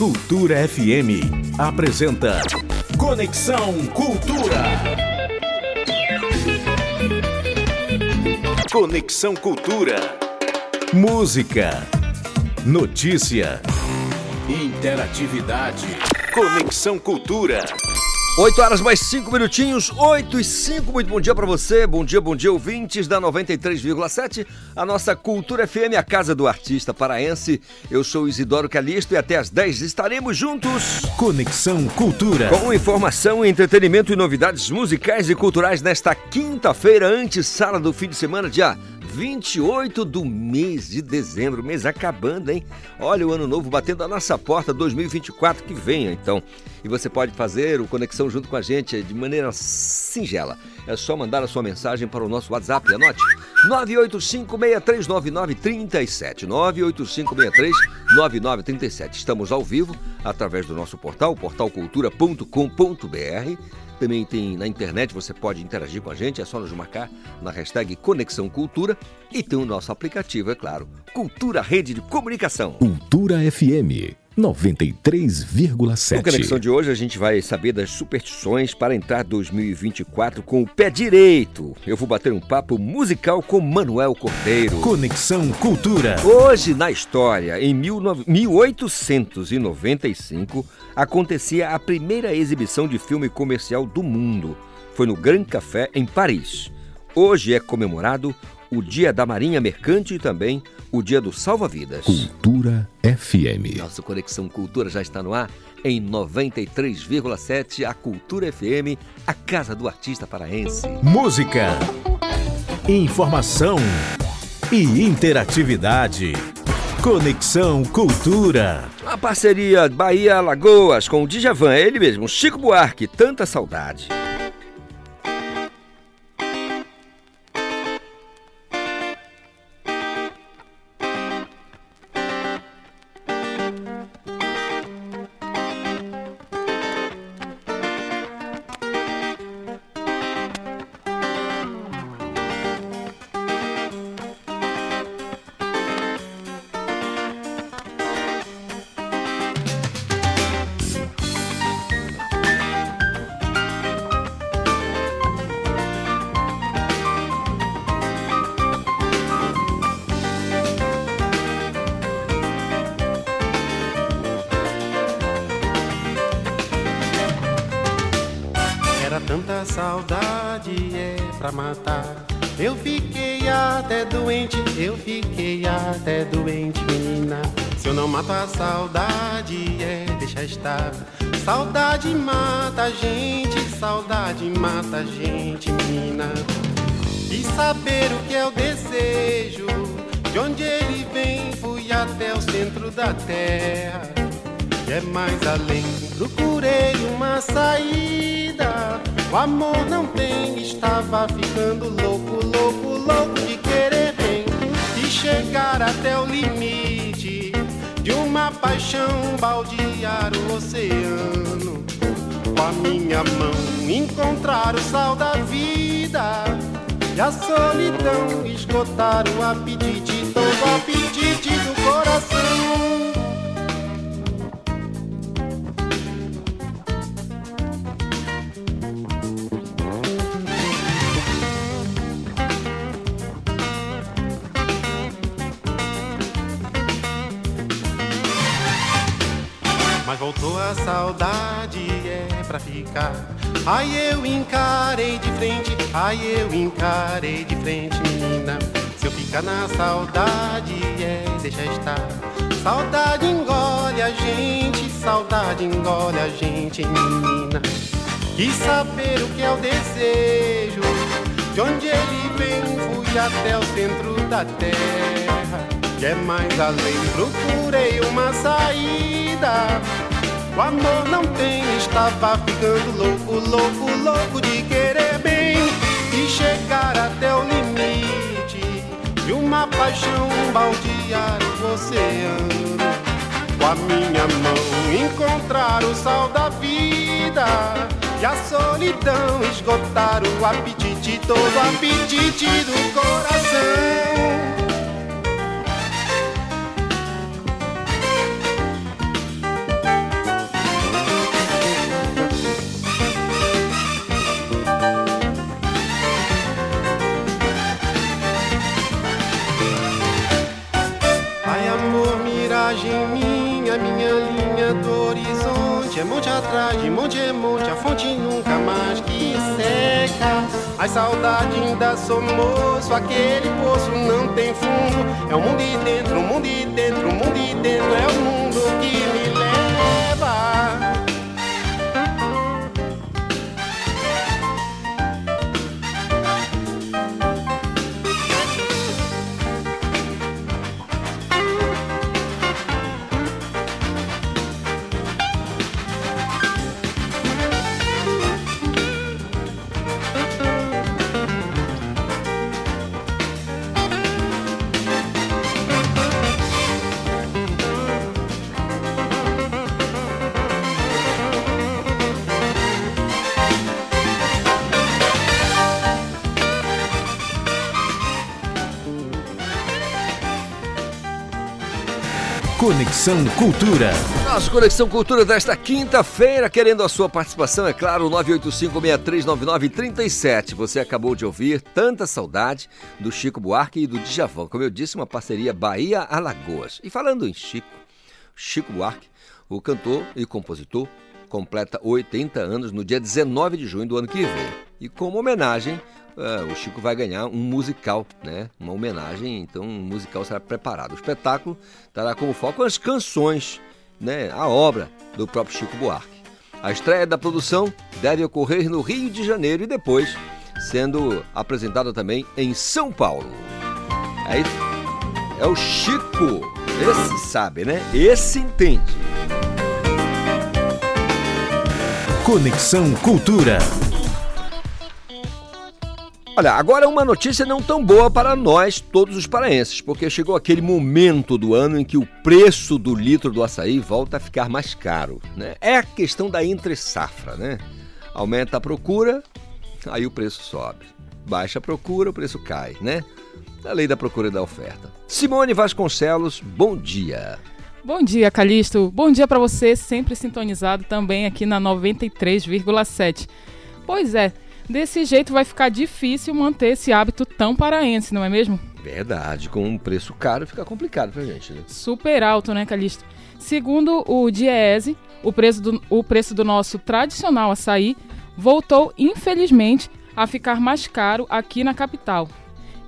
Cultura FM apresenta Conexão Cultura. Conexão Cultura. Música, notícia, interatividade. Conexão Cultura. 8 horas mais 5 minutinhos, 8 e 5. Muito bom dia para você. Bom dia, bom dia, ouvintes da 93,7. A nossa Cultura FM, a casa do artista paraense. Eu sou Isidoro Calixto e até às 10 estaremos juntos. Conexão Cultura. Com informação, entretenimento e novidades musicais e culturais nesta quinta-feira, antes sala do fim de semana, dia 28 do mês de dezembro, mês acabando, hein? Olha o ano novo batendo a nossa porta, 2024 que venha, então. E você pode fazer o Conexão junto com a gente de maneira singela. É só mandar a sua mensagem para o nosso WhatsApp, anote. 985639937. 985639937. Estamos ao vivo através do nosso portal, portalcultura.com.br também tem na internet, você pode interagir com a gente, é só nos marcar na hashtag Conexão Cultura e tem o nosso aplicativo, é claro, Cultura Rede de Comunicação. Cultura FM 93,7. No Conexão de hoje a gente vai saber das superstições para entrar 2024 com o pé direito. Eu vou bater um papo musical com Manuel Cordeiro. Conexão Cultura. Hoje na história, em 1895, acontecia a primeira exibição de filme comercial do mundo. Foi no Grand Café em Paris. Hoje é comemorado o Dia da Marinha Mercante e também o Dia do Salva-Vidas. Cultura FM. Nossa Conexão Cultura já está no ar em 93,7, a Cultura FM, a casa do artista paraense. Música, informação e interatividade. Conexão Cultura. A parceria Bahia Lagoas com o Djavan, ele mesmo, Chico Buarque, tanta saudade. Mata a gente, saudade mata a gente, menina. E saber o que é o desejo, de onde ele vem, fui até o centro da terra. E é mais além, procurei uma saída. O amor não tem, estava ficando louco, louco, louco de querer bem. E chegar até o limite de uma paixão, baldear o oceano. Com a minha mão, encontrar o sal da vida. E a solidão esgotar o apetite, todo apetite do coração. Mas voltou a saudade, pra ficar. Ai, eu encarei de frente, ai, eu encarei de frente, menina. Se eu ficar na saudade, é deixa estar. Saudade engole a gente, saudade engole a gente, menina. E saber o que é o desejo, de onde ele vem, fui até o centro da terra. Que é mais além, procurei uma saída. O amor não tem, estava ficando louco, louco, louco de querer bem e chegar até o limite de uma paixão baldear o oceano. Com a minha mão encontrar o sal da vida e a solidão esgotar o apetite, todo o apetite do coração. Horizonte. É monte atrás de monte é monte, a fonte nunca mais que seca. As saudades ainda sou moço, aquele poço não tem fundo. É o mundo de dentro, o mundo de dentro, o mundo de dentro, é o mundo que me Conexão Cultura. Nossa Conexão Cultura desta quinta-feira, querendo a sua participação, é claro, 985-6399-37. Você acabou de ouvir Tanta Saudade do Chico Buarque e do Djavan. Como eu disse, uma parceria Bahia-Alagoas. E falando em Chico, Chico Buarque, o cantor e compositor, completa 80 anos no dia 19 de junho do ano que vem. E como homenagem, uh, o Chico vai ganhar um musical, né? Uma homenagem, então um musical será preparado. O espetáculo terá como foco as canções, né? A obra do próprio Chico Buarque. A estreia da produção deve ocorrer no Rio de Janeiro e depois sendo apresentada também em São Paulo. É, é o Chico, esse sabe, né? Esse entende. Conexão Cultura. Olha, agora uma notícia não tão boa para nós, todos os paraenses, porque chegou aquele momento do ano em que o preço do litro do açaí volta a ficar mais caro. Né? É a questão da entre-safra, né? Aumenta a procura, aí o preço sobe. Baixa a procura, o preço cai, né? A lei da procura e da oferta. Simone Vasconcelos, bom dia. Bom dia, Calixto. Bom dia para você, sempre sintonizado também aqui na 93,7. Pois é, desse jeito vai ficar difícil manter esse hábito tão paraense, não é mesmo? Verdade, com um preço caro fica complicado pra gente, né? Super alto, né, Calixto? Segundo o Diese, o preço do, o preço do nosso tradicional açaí voltou, infelizmente, a ficar mais caro aqui na capital.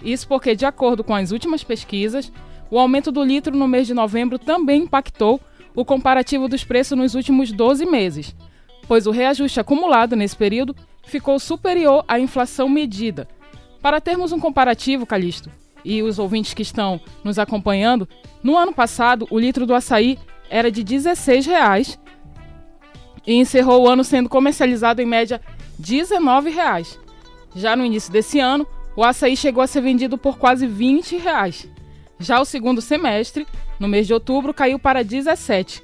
Isso porque, de acordo com as últimas pesquisas, o aumento do litro no mês de novembro também impactou o comparativo dos preços nos últimos 12 meses, pois o reajuste acumulado nesse período ficou superior à inflação medida. Para termos um comparativo, Calixto, e os ouvintes que estão nos acompanhando, no ano passado o litro do açaí era de 16 reais e encerrou o ano sendo comercializado em média 19 reais. Já no início desse ano, o açaí chegou a ser vendido por quase 20 reais. Já o segundo semestre, no mês de outubro, caiu para 17.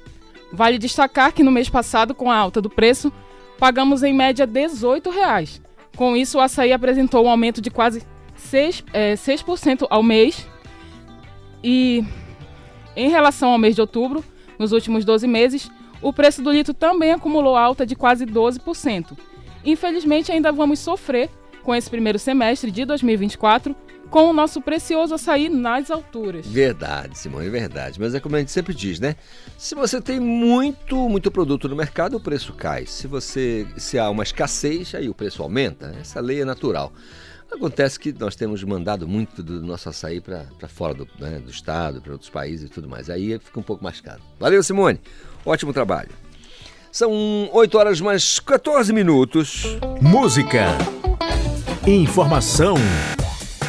Vale destacar que no mês passado, com a alta do preço, pagamos em média 18 reais. Com isso, o açaí apresentou um aumento de quase 6%, é, 6 ao mês. E em relação ao mês de outubro, nos últimos 12 meses, o preço do litro também acumulou alta de quase 12%. Infelizmente, ainda vamos sofrer com esse primeiro semestre de 2024 com o nosso precioso açaí nas alturas. Verdade, Simone, verdade. Mas é como a gente sempre diz, né? Se você tem muito, muito produto no mercado, o preço cai. Se você se há uma escassez, aí o preço aumenta. Essa lei é natural. Acontece que nós temos mandado muito do nosso açaí para fora do, né, do estado, para outros países e tudo mais. Aí fica um pouco mais caro. Valeu, Simone. Ótimo trabalho. São 8 horas mais 14 minutos. Música, informação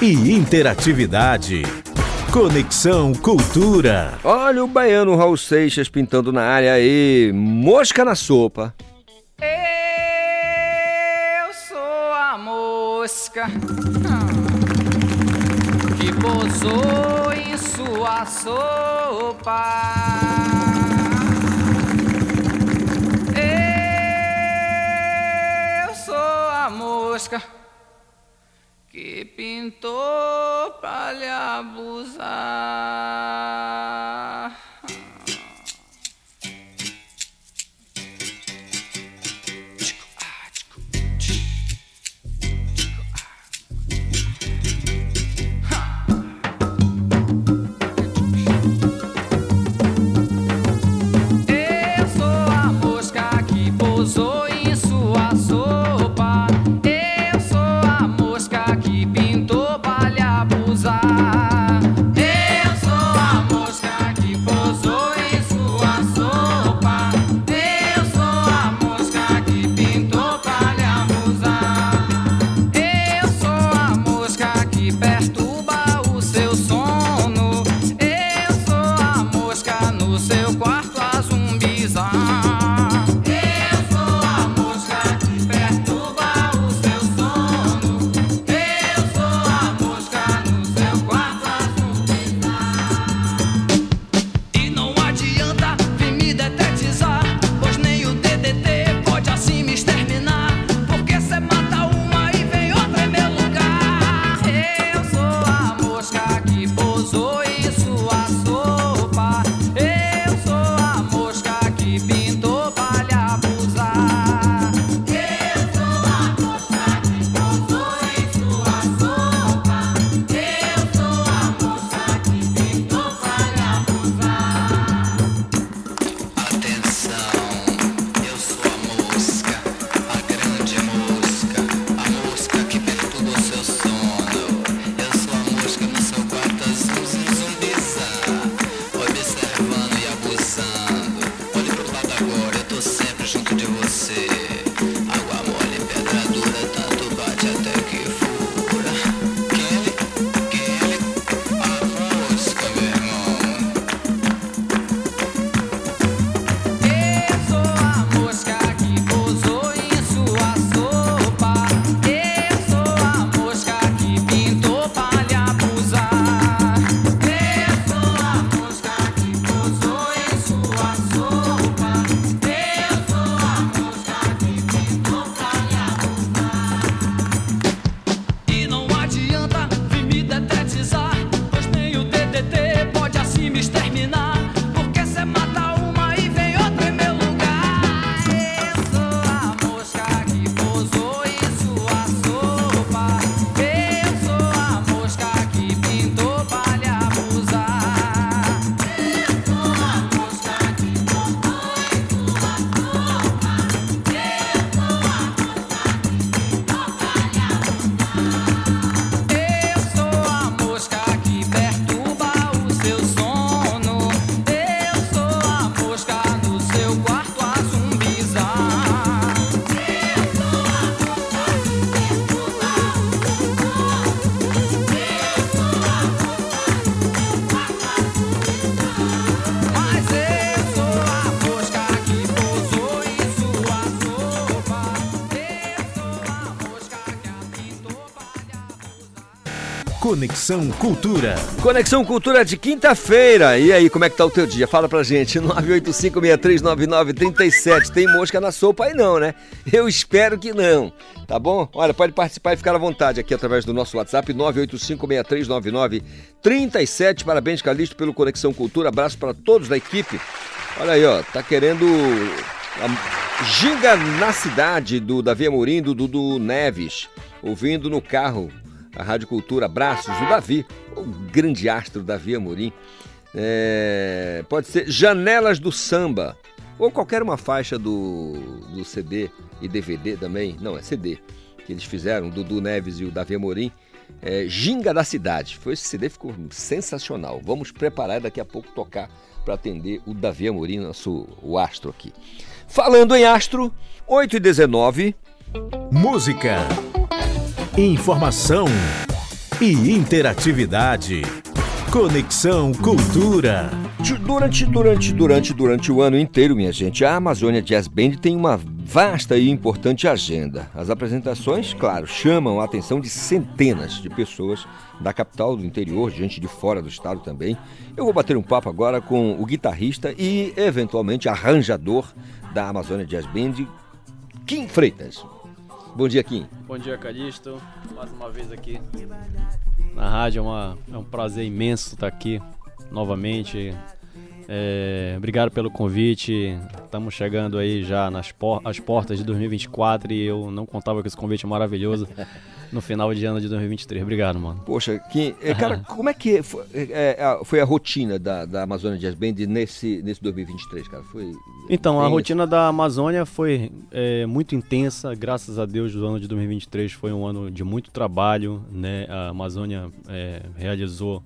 e interatividade. Conexão Cultura. Olha o baiano Raul Seixas pintando na área aí. Mosca na sopa. Eu sou a mosca que pousou em sua sopa. Eu sou a mosca que pintou pra lhe abusar. Conexão Cultura. Conexão Cultura de quinta-feira. E aí, como é que tá o teu dia? Fala pra gente. 985639937. Tem mosca na sopa aí não, né? Eu espero que não. Tá bom? Olha, pode participar e ficar à vontade aqui através do nosso WhatsApp 985639937. Parabéns, Calixto, pelo Conexão Cultura. Abraço para todos da equipe. Olha aí, ó, tá querendo a ginga na cidade do Davi Amorim, do Dudu Neves, ouvindo no carro a Rádio Cultura. Abraços, o Davi, o grande astro Davi Amorim. É, pode ser Janelas do Samba, ou qualquer uma faixa do, do CD e DVD também. Não, é CD que eles fizeram, Dudu Neves e o Davi Amorim. É, Ginga da Cidade. Foi esse CD ficou sensacional. Vamos preparar daqui a pouco tocar para atender o Davi Amorim, nosso o astro aqui. Falando em astro, 8 e 19. Música, informação e interatividade. Conexão Cultura. Durante, durante, durante, durante o ano inteiro, minha gente, a Amazônia Jazz Band tem uma vasta e importante agenda. As apresentações, claro, chamam a atenção de centenas de pessoas da capital, do interior, gente de fora do estado também. Eu vou bater um papo agora com o guitarrista e, eventualmente, arranjador da Amazônia Jazz Band, Kim Freitas. Bom dia, Kim. Bom dia, Calixto. Mais uma vez aqui na rádio. É, uma, é um prazer imenso estar aqui novamente. É, obrigado pelo convite. Estamos chegando aí já nas por as portas de 2024 e eu não contava com esse convite maravilhoso no final de ano de 2023. Obrigado, mano. Poxa, Kim, é, cara, como é que foi, é, foi a rotina da, da Amazônia Jazz Band nesse, nesse 2023, cara? Foi então, a rotina da Amazônia foi é, muito intensa, graças a Deus o ano de 2023 foi um ano de muito trabalho, né? A Amazônia é, realizou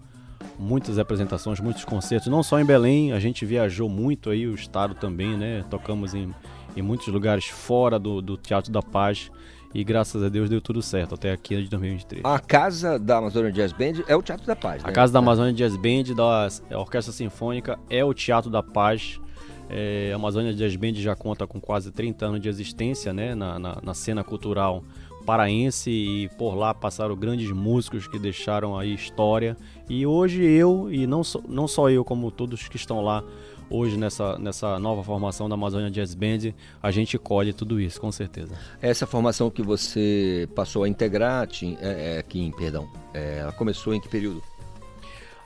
muitas apresentações, muitos concertos, não só em Belém, a gente viajou muito aí, o estado também, né? Tocamos em, em muitos lugares fora do, do Teatro da Paz e graças a Deus deu tudo certo até aqui de 2023. A casa da Amazônia Jazz Band é o Teatro da Paz, né? A casa da Amazônia Jazz Band da Orquestra Sinfônica é o Teatro da Paz. É, a Amazônia Jazz Band já conta com quase 30 anos de existência né, na, na, na cena cultural paraense e por lá passaram grandes músicos que deixaram aí história. E hoje eu, e não, so, não só eu, como todos que estão lá hoje nessa, nessa nova formação da Amazônia Jazz Band, a gente colhe tudo isso, com certeza. Essa formação que você passou a integrar, Tim, é, é, Kim, perdão, é, ela começou em que período?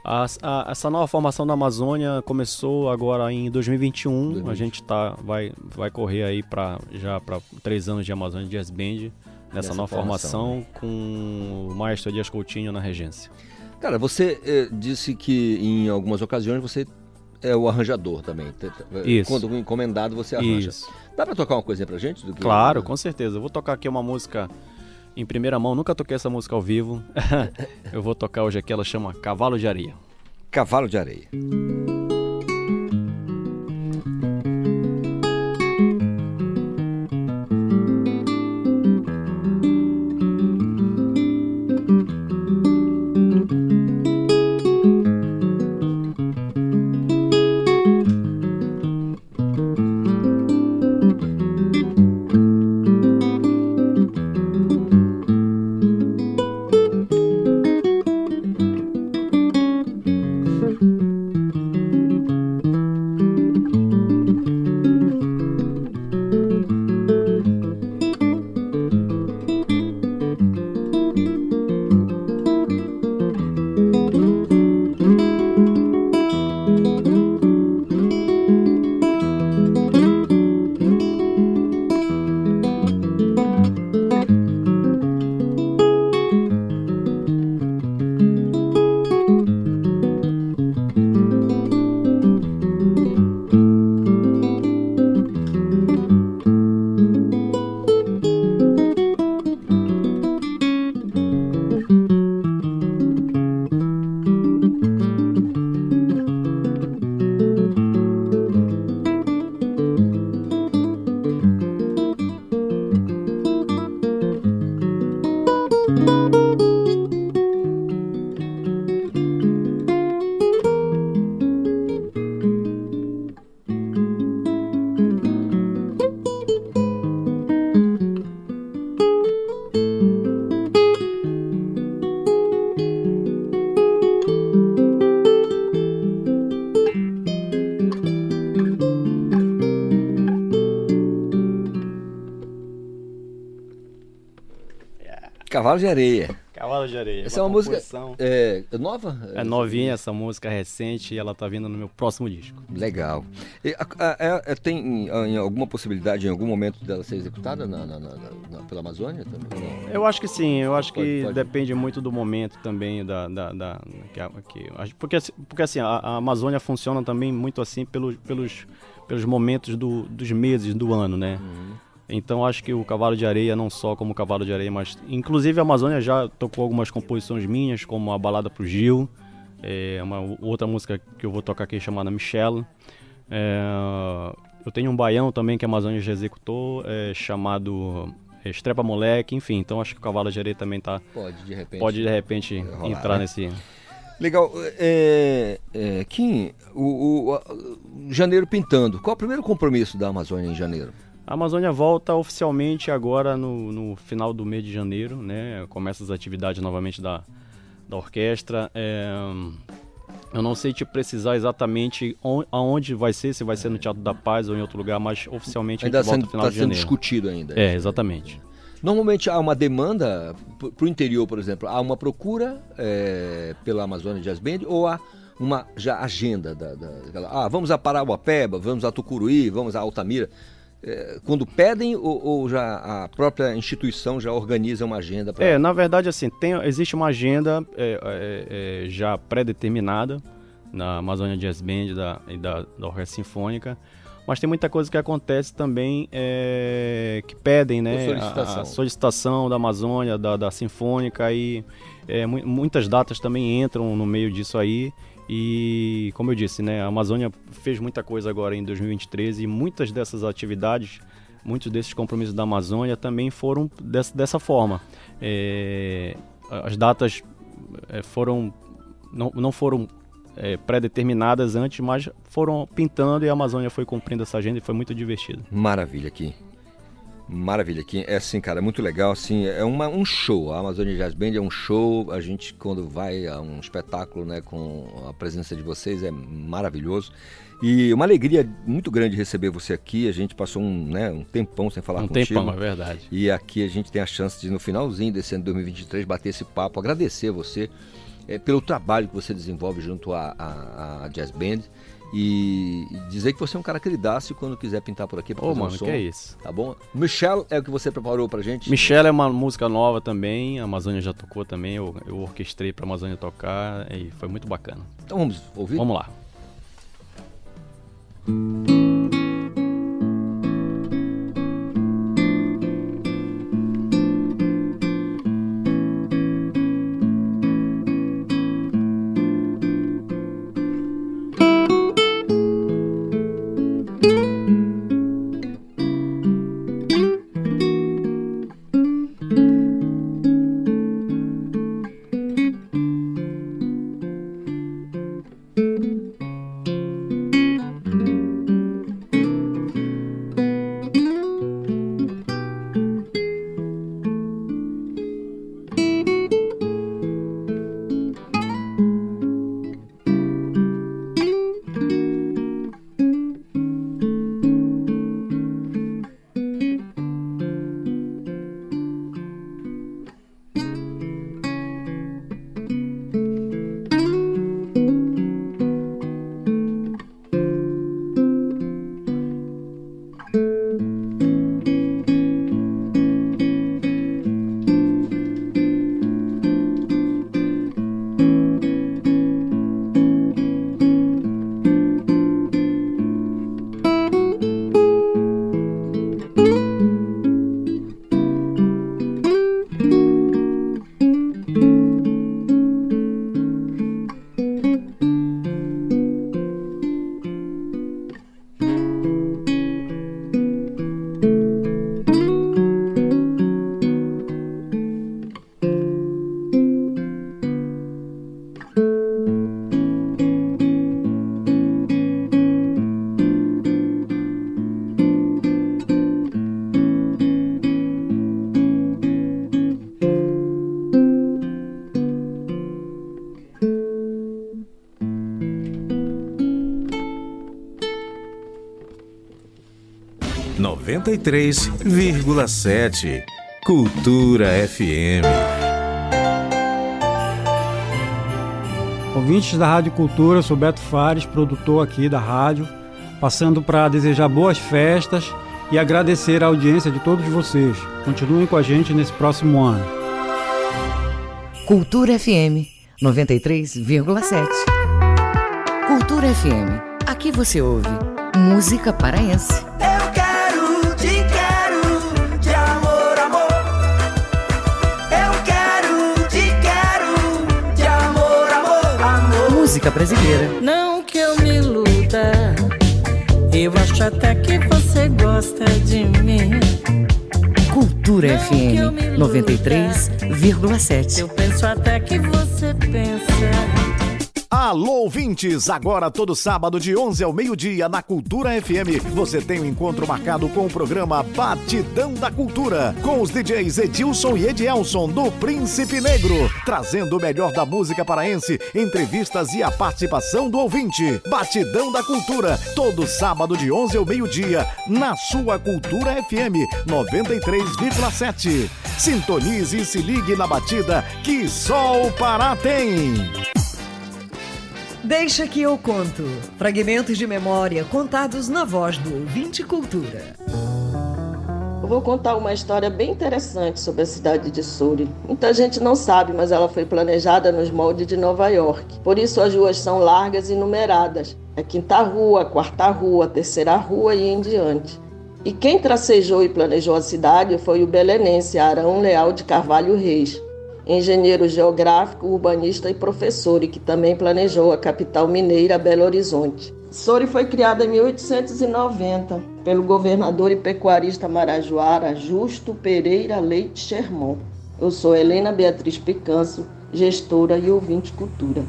A, a, essa nova formação da Amazônia começou agora em 2021. 2020. A gente tá, vai, vai correr aí para já para três anos de Amazônia Jazz Band nessa nova formação, formação né? com o maestro Dias Coutinho na regência. Cara, você eh, disse que em algumas ocasiões você é o arranjador também. Isso. Quando encomendado você arranja. Isso. Dá para tocar uma coisinha pra gente? Que... Claro, com certeza. Eu vou tocar aqui uma música em primeira mão. Nunca toquei essa música ao vivo. Eu vou tocar hoje aqui. Ela chama Cavalo de Areia. Cavalo de Areia. Cavalo de Areia. Cavalo de Areia. Essa é uma música é, nova? É novinha essa música, recente, e ela tá vindo no meu próximo disco. Legal. E, a, a, a, tem em, alguma possibilidade, em algum momento, dela ser executada na, na, na, pela Amazônia também? Eu acho que sim, eu acho pode, que pode. depende muito do momento também, da, da, da que, que, porque, porque assim, a, Amazônia funciona também muito assim pelos, pelos, pelos momentos do, dos meses do ano, né? Uhum. Então acho que o Cavalo de Areia, não só como Cavalo de Areia, mas inclusive a Amazônia já tocou algumas composições minhas, como a Balada pro Gil, é uma outra música que eu vou tocar aqui chamada Michelle. É, eu tenho um baião também que a Amazônia já executou, é, chamado é, Estrepa Moleque, enfim. Então acho que o Cavalo de Areia também tá. Pode de repente. Pode de repente rolar, entrar né? nesse. Legal. É, é, Kim, o, o, o, janeiro pintando. Qual é o primeiro compromisso da Amazônia em janeiro? A Amazônia volta oficialmente agora no, no final do mês de janeiro, né? Começa as atividades novamente da, da orquestra. É, eu não sei te precisar exatamente on, aonde vai ser, se vai ser no Teatro da Paz ou em outro lugar, mas oficialmente ainda a gente sendo, volta no final tá de janeiro. sendo discutido ainda. É, exatamente. Normalmente há uma demanda para o interior, por exemplo, há uma procura é, pela Amazônia Jazz Band ou há uma já agenda da, da, ah, vamos a Parauapeba, vamos a Tucuruí, vamos a Altamira. É, quando pedem ou, ou, já a própria instituição já organiza uma agenda? Pra... É, na verdade, assim, tem, existe uma agenda é, é, é já pré-determinada na Amazônia Jazz Band da, e da, da Orquestra Sinfônica, mas tem muita coisa que acontece também é, que pedem, né? Solicitação. A, a, solicitação da Amazônia, da, da Sinfônica e é, muitas datas também entram no meio disso aí. E, como eu disse, né, a Amazônia fez muita coisa agora em 2023 e muitas dessas atividades, muitos desses compromissos da Amazônia também foram dessa, dessa forma. É, as datas é, foram não, não foram é, pré-determinadas antes, mas foram pintando e a Amazônia foi cumprindo essa agenda e foi muito divertido. Maravilha aqui. Maravilha, aqui é assim, cara, é muito legal, assim, é uma, um show, a Amazônia Jazz Band é um show, a gente quando vai a um espetáculo, né, com a presença de vocês é maravilhoso e uma alegria muito grande receber você aqui, a gente passou um, né, um tempão sem falar um contigo. Um tempão, é verdade. E aqui a gente tem a chance de no finalzinho desse ano de 2023 bater esse papo, agradecer você é, pelo trabalho que você desenvolve junto à Jazz Band e, dizer que você é um cara que lidasse quando quiser pintar por aqui pra Ô, fazer mano, um som, que é isso. Tá bom? Michelle é o que você preparou pra gente? Michelle é uma música nova também, a Amazônia já tocou também, eu, eu orquestrei pra Amazônia tocar e foi muito bacana. Então vamos ouvir? Vamos lá. Música 93,7. Cultura FM. Ouvintes da Rádio Cultura, sou Beto Fares, produtor aqui da rádio, passando para desejar boas festas e agradecer a audiência de todos vocês. Continuem com a gente nesse próximo ano. Cultura FM 93,7. Cultura FM. Aqui você ouve música paraense. Música brasileira. Não que eu me iluda, eu acho até que você gosta de mim. Cultura Não FM iluda. 93,7. Eu penso até que você pensa. Alô, ouvintes! Agora, todo sábado, de 11 ao meio-dia, na Cultura FM, você tem um encontro marcado com o programa Batidão da Cultura, com os DJs Edilson e Edielson, do Príncipe Negro, trazendo o melhor da música paraense, entrevistas e a participação do ouvinte. Batidão da Cultura, todo sábado, de 11 ao meio-dia, na sua Cultura FM 93,7. Sintonize e se ligue na batida que só o Pará tem. Deixa que eu conto. Fragmentos de memória contados na voz do ouvinte cultura. Eu vou contar uma história bem interessante sobre a cidade de Surrey. Muita gente não sabe, mas ela foi planejada nos moldes de Nova York. Por isso as ruas são largas e numeradas. É quinta rua, quarta rua, terceira rua e em diante. E quem tracejou e planejou a cidade foi o belenense Arão Leal de Carvalho Reis, engenheiro geográfico, urbanista e professor, e que também planejou a capital mineira Belo Horizonte. Sori foi criada em 1890 pelo governador e pecuarista marajoara Justo Pereira Leite Sherman. Eu sou Helena Beatriz Picanso, gestora e ouvinte cultura.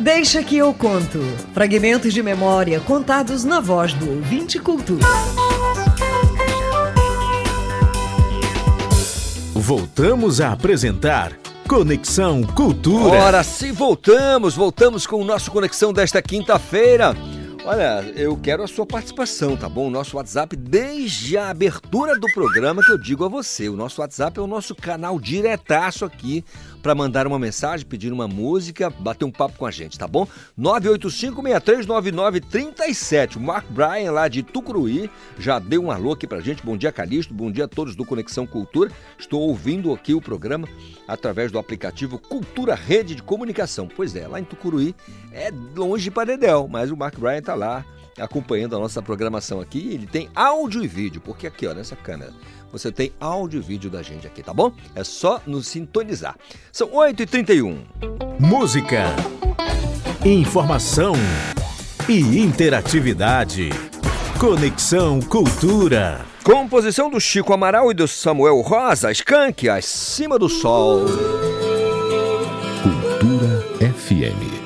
Deixa que eu conto. Fragmentos de memória contados na voz do ouvinte cultura. Voltamos a apresentar Conexão Cultura. Ora, se voltamos, voltamos com o nosso Conexão desta quinta-feira. Olha, eu quero a sua participação, tá bom? O nosso WhatsApp, desde a abertura do programa, que eu digo a você. O nosso WhatsApp é o nosso canal diretaço aqui para mandar uma mensagem, pedir uma música, bater um papo com a gente, tá bom? 985-639937. O Mark Bryan, lá de Tucuruí, já deu um alô aqui pra gente. Bom dia, Calixto. Bom dia a todos do Conexão Cultura. Estou ouvindo aqui o programa através do aplicativo Cultura Rede de Comunicação. Pois é, lá em Tucuruí é longe para Dedéu, mas o Mark Bryan tá lá acompanhando a nossa programação aqui. Ele tem áudio e vídeo, porque aqui, ó, nessa câmera, você tem áudio e vídeo da gente aqui, tá bom? É só nos sintonizar. São 8h31. Música, informação e interatividade. Conexão Cultura. Composição do Chico Amaral e do Samuel Rosa, Skank, Acima do Sol. Cultura FM.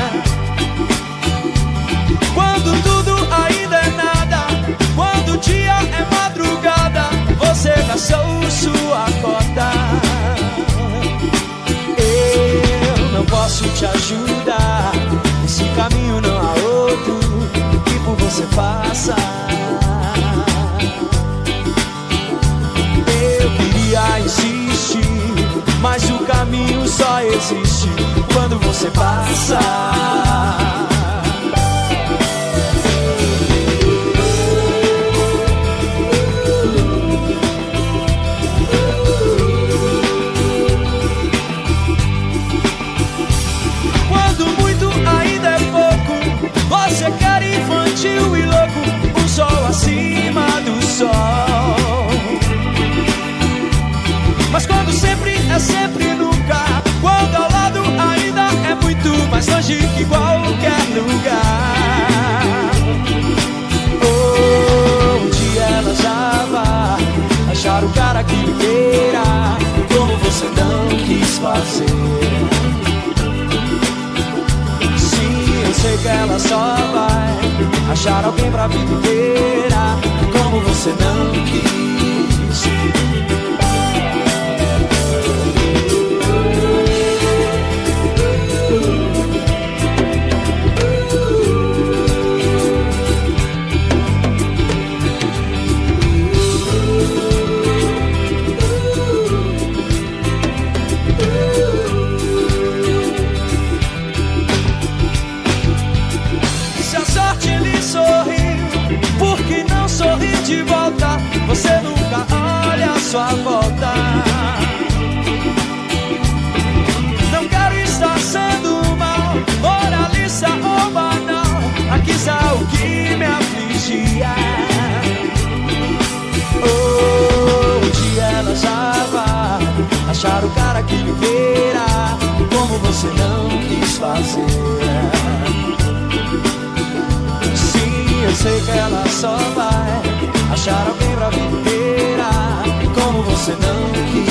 Você passa. Eu queria insistir, mas o caminho só existe quando você passa. É sempre nunca. Quando ao lado ainda é muito mais longe que qualquer lugar. Oh, dia ela já vai achar o cara que lhe queira. Como você não quis fazer. Sim, eu sei que ela só vai achar alguém pra vida inteira. Como você não quis. Queira, como você não quis fazer. Sim, eu sei que ela só vai achar alguém pra inteira, como você não quis.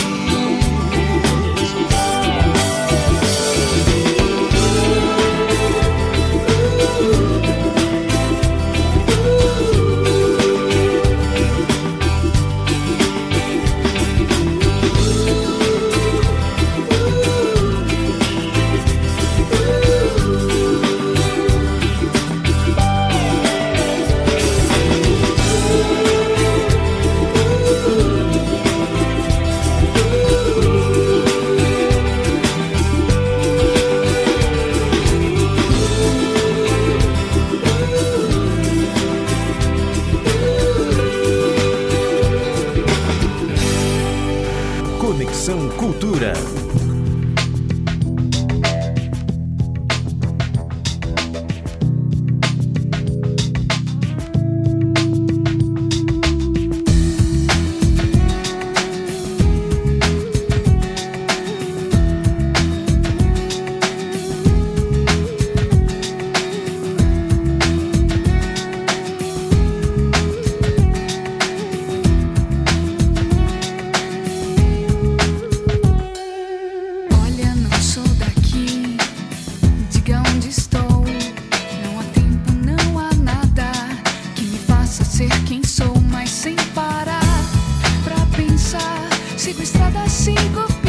sequestrada sin confianza.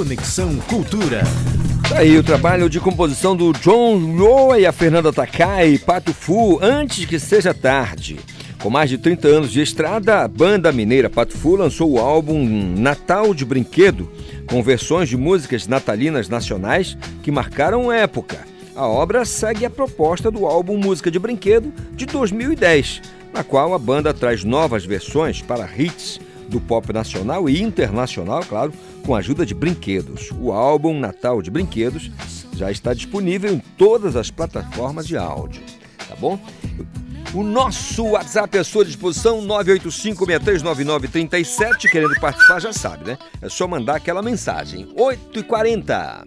Conexão Cultura. Tá aí o trabalho de composição do John Loa e a Fernanda Takai, Pato Fu, antes que seja tarde. Com mais de 30 anos de estrada, a banda mineira Pato Fu lançou o álbum Natal de Brinquedo, com versões de músicas natalinas nacionais que marcaram época. A obra segue a proposta do álbum Música de Brinquedo de 2010, na qual a banda traz novas versões para hits do pop nacional e internacional, claro, com a ajuda de brinquedos. O álbum Natal de Brinquedos já está disponível em todas as plataformas de áudio, tá bom? O nosso WhatsApp é à sua disposição, 985-639937. Querendo participar, já sabe, né? É só mandar aquela mensagem. 8h40.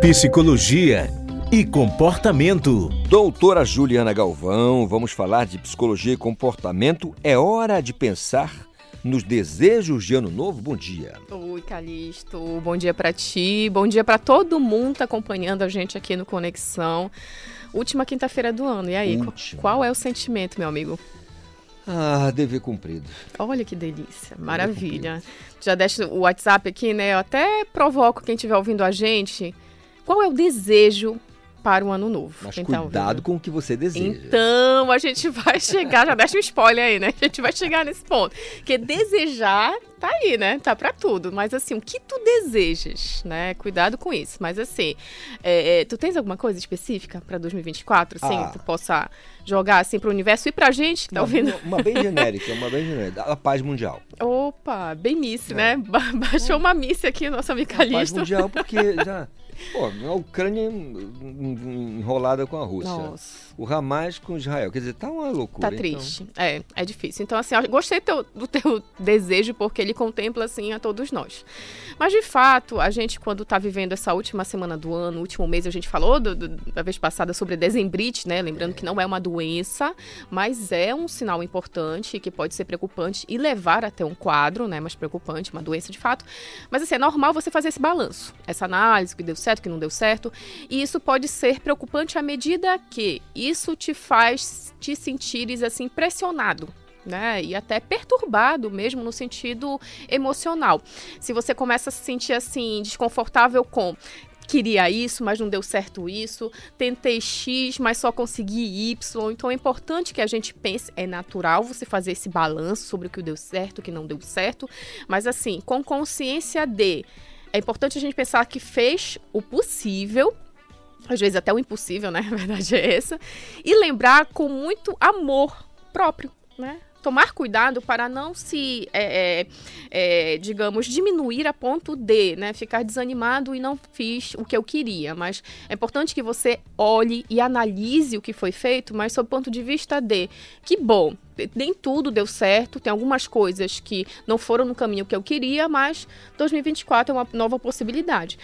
Psicologia e comportamento. Doutora Juliana Galvão, vamos falar de psicologia e comportamento. É hora de pensar nos desejos de ano novo. Bom dia. Oi, Calixto. Bom dia para ti. Bom dia para todo mundo que tá acompanhando a gente aqui no Conexão. Última quinta-feira do ano. E aí, Última. qual é o sentimento, meu amigo? Ah, dever cumprido. Olha que delícia, maravilha. Já deixa o WhatsApp aqui, né? Eu até provoco quem estiver ouvindo a gente. Qual é o desejo para o ano novo? Mas tá cuidado ouvindo? com o que você deseja. Então, a gente vai chegar, já deixa um spoiler aí, né? A gente vai chegar nesse ponto. Porque desejar tá aí, né? Tá pra tudo. Mas assim, o que tu desejas, né? Cuidado com isso. Mas assim, é, é, tu tens alguma coisa específica pra 2024? Assim, Ah. tu possa jogar assim pro universo e pra gente que tá Uma, ouvindo? uma bem genérica, uma bem genérica. A paz mundial. Opa, bem miss, né? Ba- Baixou uma miss aqui, nosso É. Paz amicalista. mundial porque já... Pô, a Ucrânia en- en- enrolada com a Rússia. Nossa. O Hamas com Israel. Quer dizer, tá uma loucura. Tá então. triste. É, é difícil. Então, assim, gostei teu- do teu desejo, porque ele contempla, assim, a todos nós. Mas, de fato, a gente, quando tá vivendo essa última semana do ano, último mês, a gente falou do- do- da vez passada sobre dezembrite, né? Lembrando que não é uma doença, mas é um sinal importante que pode ser preocupante e levar até um quadro, né? Mais preocupante, uma doença de fato. Mas, assim, é normal você fazer esse balanço, essa análise, que deu certo, o que não deu certo. E isso pode ser preocupante à medida que isso te faz te sentires, assim, pressionado né? E até perturbado mesmo no sentido emocional. Se você começa a se sentir assim desconfortável com queria isso, mas não deu certo isso, tentei X, mas só consegui Y. Então é importante que a gente pense, é natural você fazer esse balanço sobre o que deu certo, o que não deu certo, mas assim, com consciência de é importante a gente pensar que fez o possível às vezes até o impossível, né? A verdade é essa. E lembrar com muito amor próprio, né? Tomar cuidado para não se, é, é, é, digamos, diminuir a ponto de né, ficar desanimado e não fiz o que eu queria. Mas é importante que você olhe e analise o que foi feito, mas sob o ponto de vista de que bom, nem tudo deu certo, tem algumas coisas que não foram no caminho que eu queria, mas 2024 é uma nova possibilidade.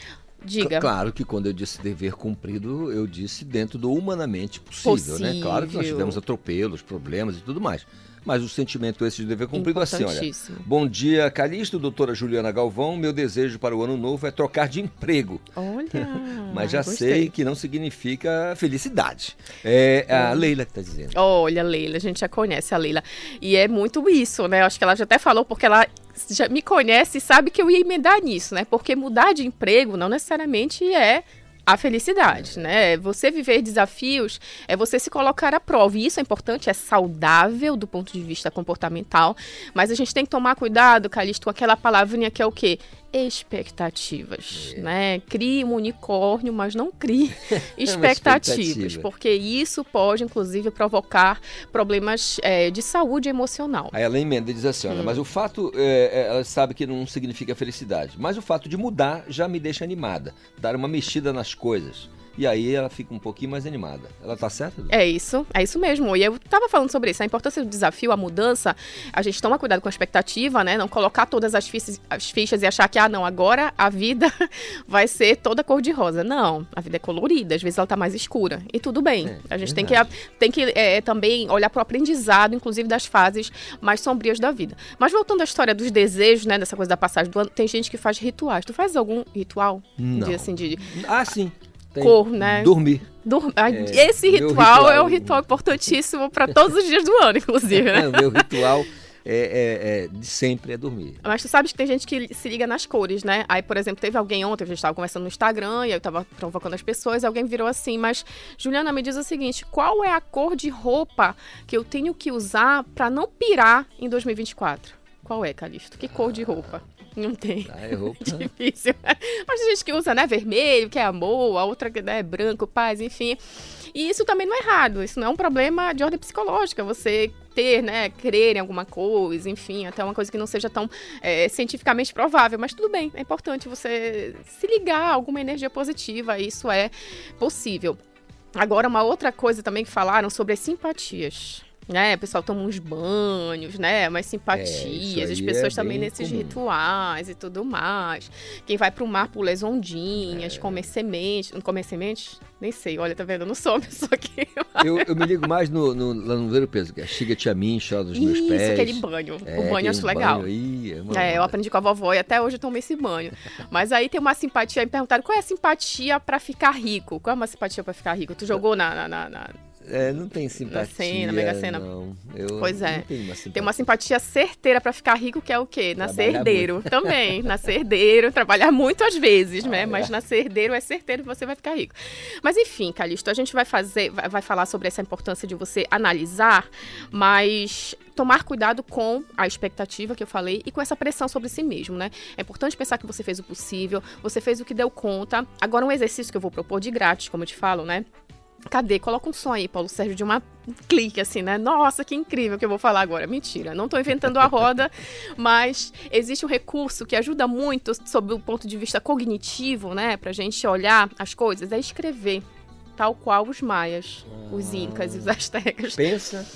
Diga. Claro que quando eu disse dever cumprido, eu disse dentro do humanamente possível, né? Claro que nós Possível. tivemos atropelos, problemas e tudo mais. Mas o sentimento esse de dever cumprido assim, olha. Bom dia, Calixto, doutora Juliana Galvão. Meu desejo para o ano novo é trocar de emprego. Olha. Mas já gostei. sei que não significa felicidade. É a Leila que está dizendo. Olha, Leila, a gente já conhece a Leila. E é muito isso, né? Acho que ela já até falou, porque ela já me conhece e sabe que eu ia emendar nisso, né? Porque mudar de emprego não necessariamente é a felicidade, né? Você viver desafios é você se colocar à prova. E isso é importante, é saudável do ponto de vista comportamental. Mas a gente tem que tomar cuidado, Calixto, com aquela palavrinha que é o quê? Expectativas, né? Crie um unicórnio, mas não crie expectativas, expectativa. porque isso pode, inclusive, provocar problemas é, de saúde emocional. Aí ela emenda e diz assim, olha, Hum. mas o fato, é, é, ela sabe que não significa felicidade, mas o fato de mudar já me deixa animada, dar uma mexida nas coisas. E aí ela fica um pouquinho mais animada. Ela tá certa? É isso, é isso mesmo. E eu tava falando sobre isso, a importância do desafio, a mudança. A gente toma cuidado com a expectativa, né? Não colocar todas as fichas, as fichas e achar que, ah, não, agora a vida vai ser toda cor-de-rosa. Não, a vida é colorida, às vezes ela tá mais escura. E tudo bem. a gente tem que, tem que é, também olhar pro aprendizado, inclusive das fases mais sombrias da vida. Mas voltando à história dos desejos, né? Dessa coisa da passagem do ano, tem gente que faz rituais. Tu faz algum ritual? Não. De, assim, de Ah, sim. Tem cor, né? Dormir. Dur- É, Esse meu ritual, é ritual- um ritual importantíssimo para todos os dias do ano, inclusive, né? o meu ritual é, é- é de sempre é dormir. Mas tu sabes que tem gente que se liga nas cores, né? Aí, por exemplo, teve alguém ontem, a gente estava conversando no Instagram, e aí eu tava provocando as pessoas, alguém virou assim, mas Juliana, me diz o seguinte, qual é a cor de roupa que eu tenho que usar pra não pirar em 2024? Qual é, Calixto? Que cor de roupa? Não tem. Ah, é roupa. Difícil. Mas tem gente que usa, né, vermelho, que é amor, a outra que né, é branco, paz, enfim. E isso também não é errado, isso não é um problema de ordem psicológica, você ter, né, crer em alguma coisa, enfim, até uma coisa que não seja tão é, cientificamente provável, mas tudo bem, é importante você se ligar a alguma energia positiva, isso é possível. Agora, uma outra coisa também que falaram sobre as simpatias. Né, o pessoal toma uns banhos, né, umas simpatias, isso as pessoas é também nesses comum. rituais e tudo mais. Quem vai pro mar pula as ondinhas, come sementes. Não come sementes? Nem sei, olha, tá vendo? Eu não sou uma pessoa que. Eu, eu me ligo mais no, no, lá no Ver o Peso, que é Chiga Tia Mincha dos meus Isso, pés. aquele banho. É, o banho eu acho legal. banho aí, é uma- É, eu aprendi com a vovó e até hoje eu tomo esse banho. Mas aí tem uma simpatia, me perguntaram qual é a simpatia pra ficar rico? Qual é uma simpatia pra ficar rico? Tu jogou na. na, na- na- É, não tem simpatia. Sena, Mega Sena. Não. Eu Pois é. Tenho uma. Tem uma simpatia certeira pra ficar rico, que é o quê? Nascer Trabalhar herdeiro. muito. Também. Nascer herdeiro, trabalhar muito às vezes, né? Ah, Mas é. nascer herdeiro é certeiro que você vai ficar rico. Mas enfim, Calixto, a gente vai fazer, vai falar sobre essa importância de você analisar, mas tomar cuidado com a expectativa que eu falei e com essa pressão sobre si mesmo, né? É importante pensar que você fez o possível, você fez o que deu conta. Agora, um exercício que eu vou propor de grátis, como eu te falo, né? Cadê? Coloca um som aí, Paulo Sérgio, de uma um clique assim, né? Nossa, que incrível que eu vou falar agora. Mentira, não tô inventando a roda, mas existe um recurso que ajuda muito sob o ponto de vista cognitivo, né? Pra gente olhar as coisas, é escrever. Tal qual os maias, os incas e os astecas. Pensa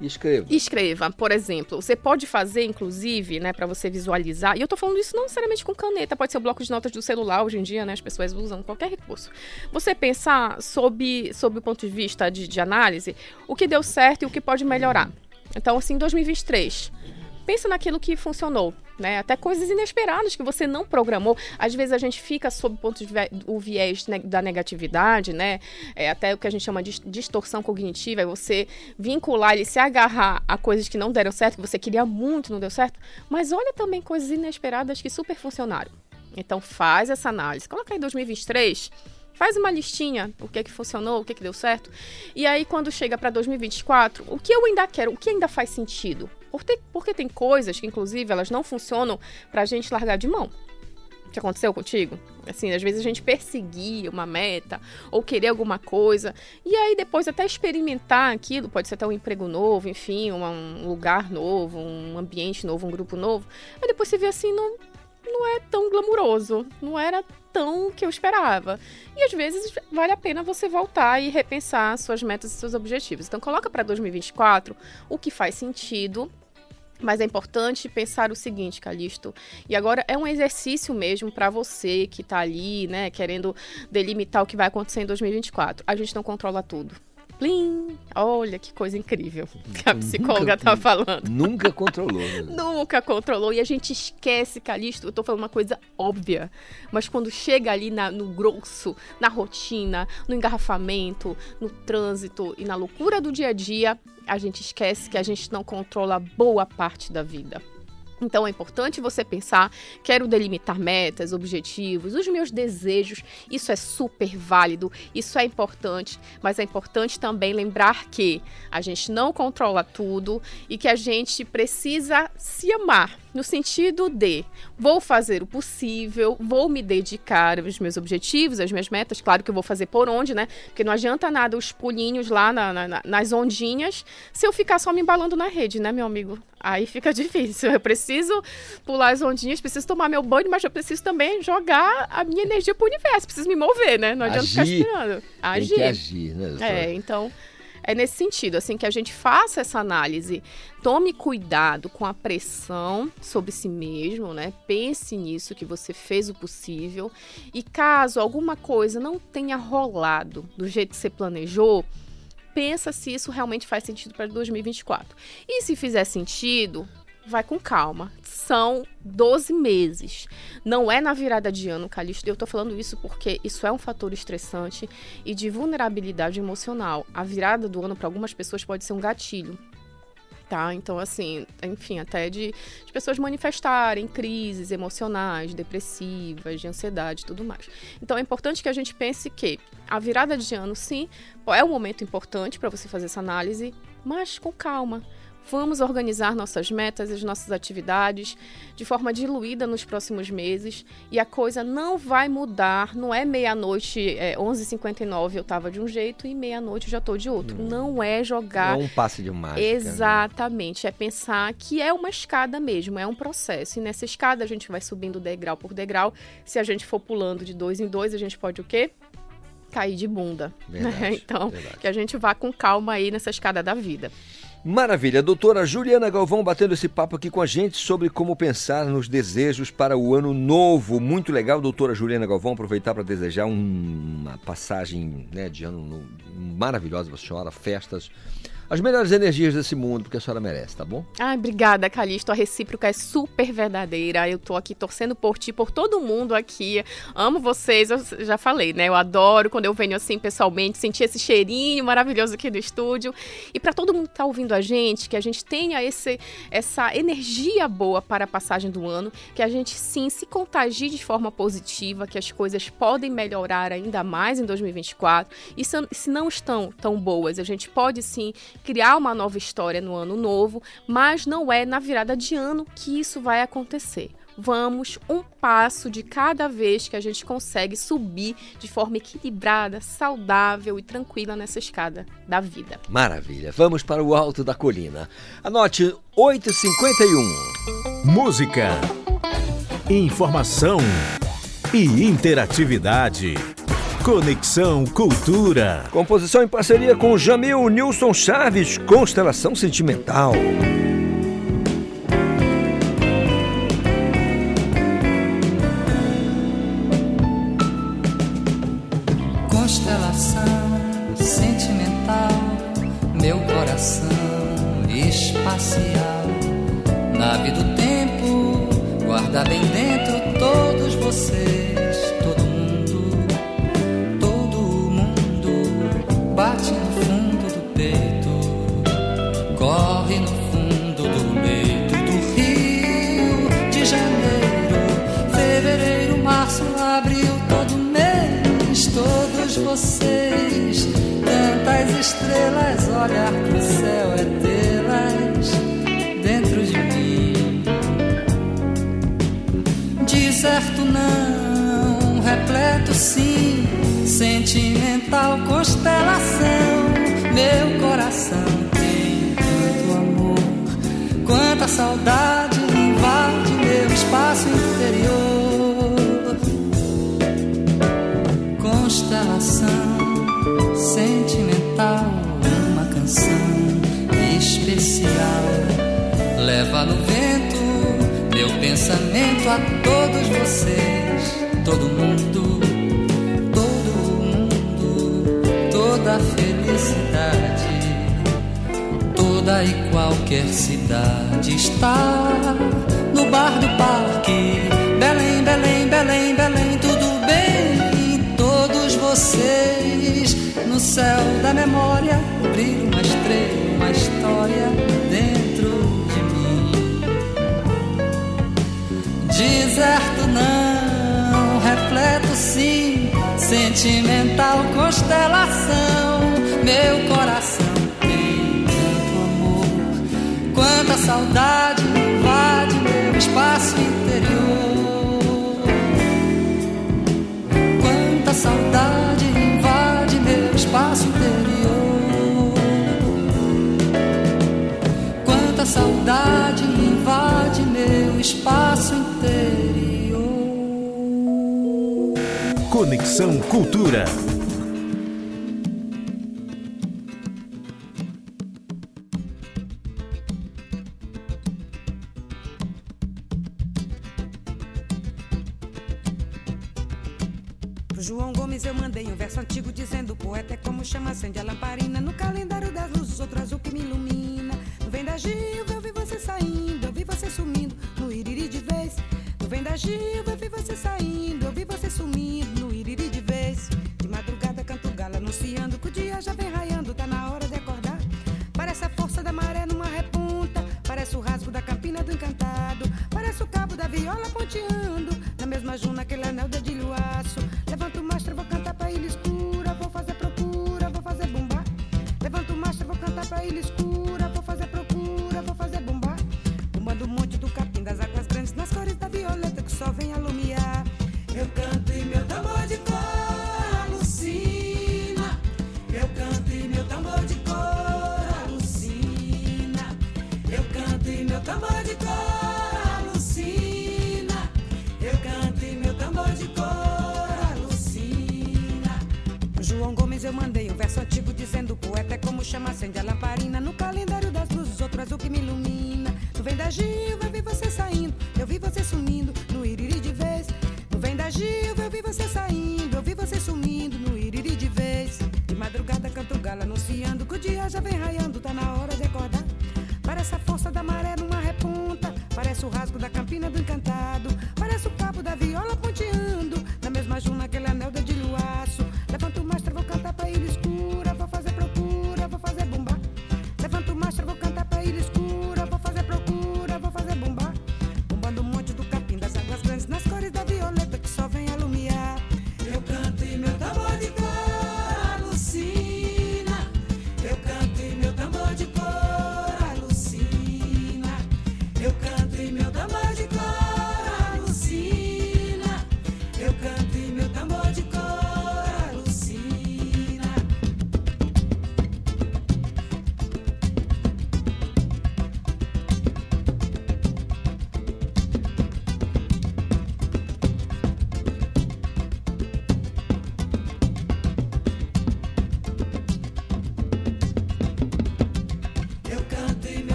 escreva. Escreva, por exemplo, você pode fazer, inclusive, né, para você visualizar. E eu tô falando isso não necessariamente com caneta, pode ser o bloco de notas do celular hoje em dia, né? As pessoas usam qualquer recurso. Você pensar sob, sob o ponto de vista de, de análise, o que deu certo e o que pode melhorar. Então, assim, 2023. Pensa naquilo que funcionou, né? Até coisas inesperadas que você não programou. Às vezes a gente fica sob ponto de o viés ne- da negatividade, né? É até o que a gente chama de distorção cognitiva, é você vincular e se agarrar a coisas que não deram certo, que você queria muito, não deu certo. Mas olha também coisas inesperadas que super funcionaram. Então faz essa análise. Coloca aí 2023. Faz uma listinha, o que é que funcionou, o que é que deu certo. E aí, quando chega para 2024, o que eu ainda quero, o que ainda faz sentido? Porque, porque tem coisas que, inclusive, elas não funcionam pra gente largar de mão. Já aconteceu contigo? Assim, às vezes a gente perseguir uma meta ou querer alguma coisa e aí depois até experimentar aquilo, pode ser até um emprego novo, enfim, um lugar novo, um ambiente novo, um grupo novo. Aí depois você vê assim, não, não é tão glamuroso, não era tão o que eu esperava. E às vezes vale a pena você voltar e repensar suas metas e seus objetivos. Então coloca para 2024 o que faz sentido mas é importante pensar o seguinte, Calixto. E agora é um exercício mesmo para você que tá ali, né, querendo delimitar o que vai acontecer em 2024. A gente não controla tudo. Plim! Olha que coisa incrível que a psicóloga tá falando. Nunca controlou. Né? Nunca controlou. E a gente esquece, Calixto. Eu tô falando uma coisa óbvia. Mas quando chega ali na- no grosso, na rotina, no engarrafamento, no trânsito e na loucura do dia a dia, a gente esquece que a gente não controla boa parte da vida. Então é importante você pensar, quero delimitar metas, objetivos, os meus desejos. Isso é super válido, isso é importante, mas é importante também lembrar que a gente não controla tudo e que a gente precisa se amar no sentido de vou fazer o possível, vou me dedicar aos meus objetivos, às minhas metas. Claro que eu vou fazer por onde, né? Porque não adianta nada os pulinhos lá na- na- na- nas ondinhas se eu ficar só me embalando na rede, né, meu amigo? Aí fica difícil. Eu preciso pular as ondinhas, preciso tomar meu banho, mas eu preciso também jogar a minha energia pro universo. Preciso me mover, né? Não adianta ficar Agir. esperando. Tem que agir, né? doutora? É, então é nesse sentido, assim, que a gente faça essa análise. Tome cuidado com a pressão sobre si mesmo, né? Pense nisso, que você fez o possível. E caso alguma coisa não tenha rolado do jeito que você planejou, pensa se isso realmente faz sentido para 2024. E se fizer sentido, vai com calma. São 12 meses. Não é na virada de ano, Calixto. Eu tô falando isso porque isso é um fator estressante e de vulnerabilidade emocional. A virada do ano para algumas pessoas pode ser um gatilho. tá? Então, assim, enfim, até de, de pessoas manifestarem crises emocionais, depressivas, de ansiedade e tudo mais. Então, é importante que a gente pense que a virada de ano, sim, é um momento importante para você fazer essa análise, mas com calma. Vamos organizar nossas metas, as nossas atividades de forma diluída nos próximos meses e a coisa não vai mudar. Não é meia-noite, é 11h59 eu estava de um jeito e meia-noite eu já estou de outro. Hum. Não é jogar. Não é um passe de mágica. né? Exatamente. É pensar que é uma escada mesmo, é um processo. E nessa escada a gente vai subindo degrau por degrau. Se a gente for pulando de dois em dois, a gente pode o quê? Cair de bunda. Verdade, então, verdade. que a gente vá com calma aí nessa escada da vida. Maravilha, doutora Juliana Galvão batendo esse papo aqui com a gente sobre como pensar nos desejos para o ano novo. Muito legal, doutora Juliana Galvão, aproveitar para desejar um- uma passagem né, de ano no- maravilhosa para a senhora, festas, as melhores energias desse mundo, porque a senhora merece, tá bom? Ai, obrigada, Calixto. A recíproca é super verdadeira. Eu tô aqui torcendo por ti, por todo mundo aqui. Amo vocês, eu já falei, né? Eu adoro quando eu venho assim pessoalmente, sentir esse cheirinho maravilhoso aqui do estúdio. E para todo mundo que tá ouvindo a gente, que a gente tenha esse, essa energia boa para a passagem do ano, que a gente sim se contagie de forma positiva, que as coisas podem melhorar ainda mais em 2024. E se, se não estão tão boas, a gente pode sim criar uma nova história no ano novo, mas não é na virada de ano que isso vai acontecer. Vamos um passo de cada vez que a gente consegue subir de forma equilibrada, saudável e tranquila nessa escada da vida. Maravilha, vamos para o alto da colina. Anote 8h51. Música, informação e interatividade. Conexão Cultura. Composição em parceria com Jamil Nilson Chaves, Constelação Sentimental. Constelação sentimental, meu coração espacial. Nave do tempo, guarda bem dentro todos vocês, bate no fundo do peito, corre no fundo do leito do Rio de Janeiro, fevereiro, março, abril, todo mês, todos vocês, tantas estrelas, olhar pro céu é tê-las dentro de mim. Deserto não, repleto sim, sentimental constelação. Meu coração tem tanto amor, quanta saudade invade meu espaço interior. Constelação sentimental, uma canção especial. Leva no vento meu pensamento a todos vocês, todo mundo, toda felicidade, toda e qualquer cidade está no bar do parque. Belém, Belém, Belém, Belém, tudo bem, todos vocês no céu da memória, brilha uma estrela, uma história dentro de mim. Deserto não, repleto sim, sentimental constelação. Meu coração tem tanto amor, quanta saudade invade meu espaço interior. Quanta saudade invade meu espaço interior. Quanta saudade invade meu espaço interior. Conexão Cultura. João Gomes eu mandei um verso antigo dizendo o poeta é como chama, acende a lamparina no calendário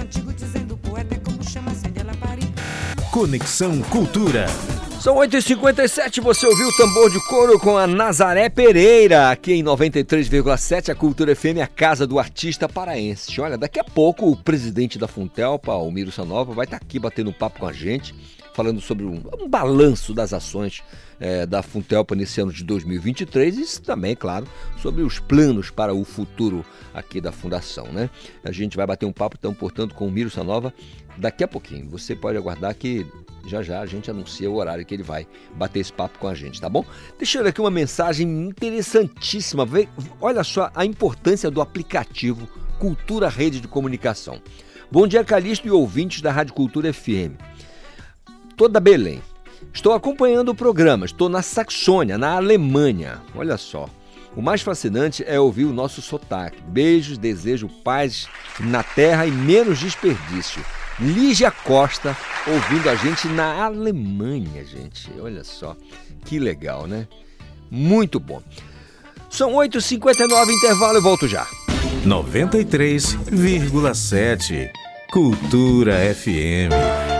verso antigo dizendo o poeta é como chama acende a lamparina. Conexão Cultura. São 8h57, você ouviu o tambor de couro com a Nazaré Pereira, aqui em 93,7, a Cultura FM, a casa do artista paraense. Olha, daqui a pouco o presidente da Funtelpa, o Miro Sanova, vai estar aqui batendo papo com a gente, falando sobre um, um balanço das ações eh, da Funtelpa nesse ano de 2023 e também, claro, sobre os planos para o futuro aqui da Fundação, né? A gente vai bater um papo, então, portanto, com o Miro Sanova daqui a pouquinho. Você pode aguardar que já já a gente anuncia o horário que ele vai bater esse papo com a gente, tá bom? Deixa eu ler aqui uma mensagem interessantíssima. Olha só a importância do aplicativo Cultura Rede de Comunicação. Bom dia, Calixto e ouvintes da Rádio Cultura FM. Toda Belém. Estou acompanhando o programa, estou na Saxônia, na Alemanha. Olha só. O mais fascinante é ouvir o nosso sotaque. Beijos, desejo paz na terra e menos desperdício. Lígia Costa ouvindo a gente na Alemanha, gente. Olha só. Que legal, né? Muito bom. São 8h59, intervalo e volto já. 93,7. Cultura FM.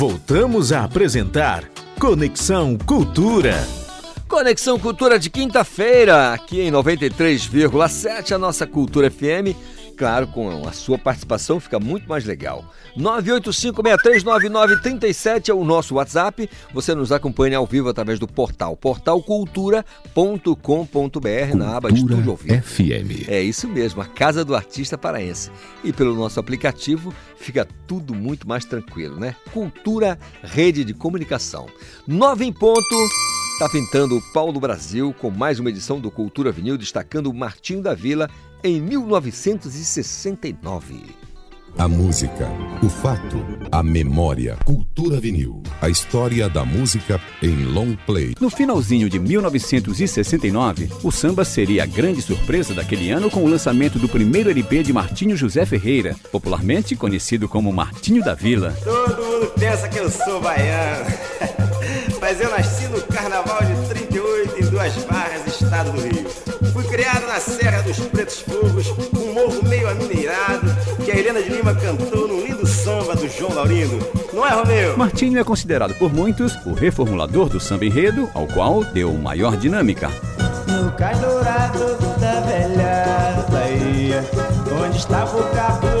Voltamos a apresentar Conexão Cultura. Conexão Cultura de quinta-feira, aqui em 93,7, a nossa Cultura FM. Claro, com a sua participação fica muito mais legal. 985639937 é o nosso WhatsApp. Você nos acompanha ao vivo através do portal portalcultura.com.br na aba Estúdio ao Vivo. FM. É isso mesmo, a casa do artista paraense. E pelo nosso aplicativo fica tudo muito mais tranquilo, né? Cultura, rede de comunicação. Nove em ponto. Tá pintando o pau do Brasil com mais uma edição do Cultura Vinil destacando o Martinho da Vila em 1969. A música, o fato, a memória. Cultura vinil. A história da música em long play. No finalzinho de 1969, o samba seria a grande surpresa daquele ano com o lançamento do primeiro LP de Martinho José Ferreira, popularmente conhecido como Martinho da Vila. Todo mundo pensa que eu sou baiano. Mas eu nasci no carnaval de 38 em Duas Barras, estado do Rio. Fui criado na Serra dos Pretos Fogos, um morro meio amineirado, que a Helena de Lima cantou num lindo samba do João Laurindo. Não é, Romeu? Martinho é considerado por muitos o reformulador do samba enredo, ao qual deu maior dinâmica. No cais dourado da velha Bahia, onde estava o cabra,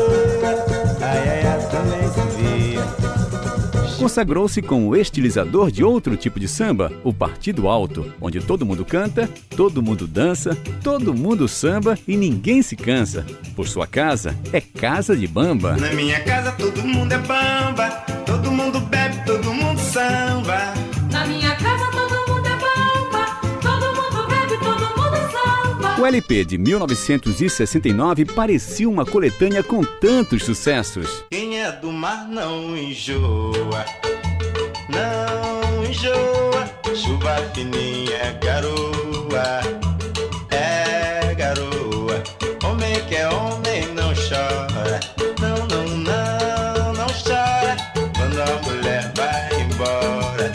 Consagrou-se como estilizador de outro tipo de samba, o Partido Alto, onde todo mundo canta, todo mundo dança, todo mundo samba e ninguém se cansa. Por sua casa é casa de bamba. Na minha casa todo mundo é bamba, todo mundo bebe, todo mundo samba. Na minha casa todo mundo é bamba, todo mundo bebe, todo mundo samba. O LP de 1969 parecia uma coletânea com tantos sucessos. É do mar não enjoa, não enjoa. Chuva fininha, garoa, é garoa. Homem que é homem não chora, não, não, não, não chora. Quando a mulher vai embora,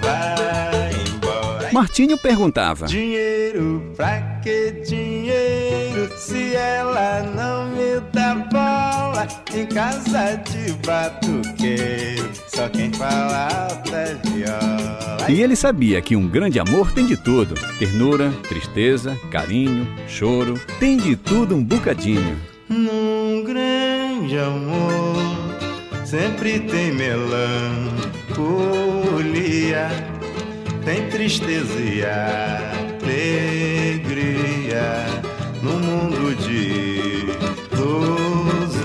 vai embora. Martinho perguntava: Dinheiro, pra que dinheiro? Se ela não me dá em casa de batuqueiro, só quem fala é viola. E ele sabia que um grande amor tem de tudo: ternura, tristeza, carinho, choro, tem de tudo um bocadinho. Num grande amor sempre tem melancolia, tem tristeza e alegria no mundo de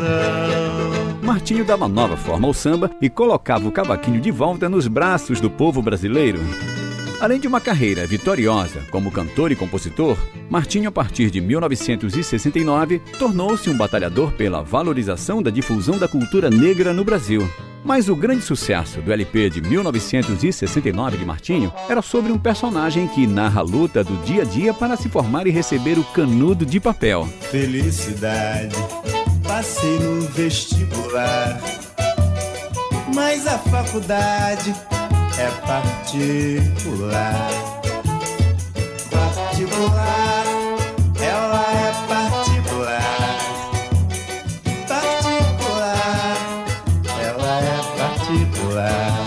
ilusão. Martinho dava nova forma ao samba e colocava o cavaquinho de volta nos braços do povo brasileiro. Além de uma carreira vitoriosa como cantor e compositor, Martinho, a partir de 1969, tornou-se um batalhador pela valorização da difusão da cultura negra no Brasil. Mas o grande sucesso do LP de 1969 de Martinho era sobre um personagem que narra a luta do dia a dia para se formar e receber o canudo de papel. Felicidade, passei no vestibular, mas a faculdade é particular. Particular, ela é particular. Particular, ela é particular.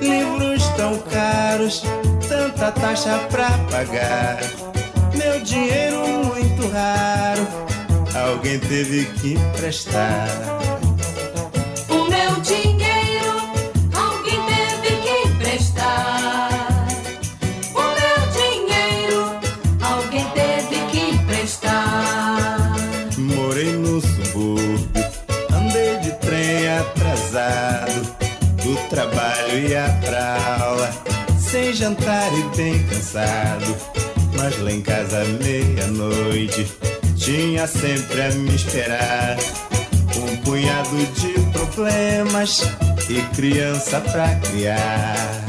Livros tão caros, tanta taxa pra pagar. Meu dinheiro muito raro, alguém teve que emprestar. O meu dinheiro alguém teve que emprestar. O meu dinheiro alguém teve que emprestar. Morei no subúrbio, andei de trem atrasado, do trabalho ia pra aula, sem jantar e bem cansado. Mas lá em casa, meia-noite, tinha sempre a me esperar. Um punhado de problemas e criança pra criar.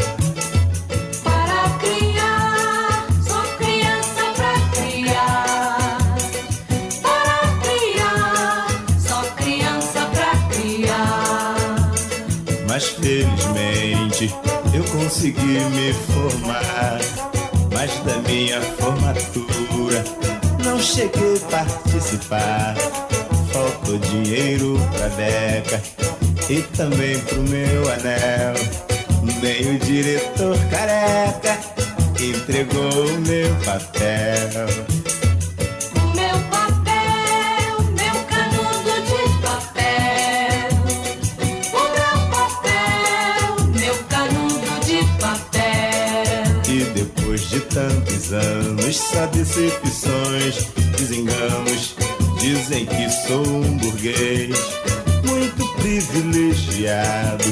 Para criar, só criança pra criar. Para criar, só criança pra criar. Mas felizmente eu consegui me formar. Mas da minha formatura não cheguei a participar. Faltou dinheiro pra beca e também pro meu anel. Nem o diretor careca entregou o meu papel. depois de tantos anos, só decepção decepções, desenganos. Dizem que sou um burguês muito privilegiado.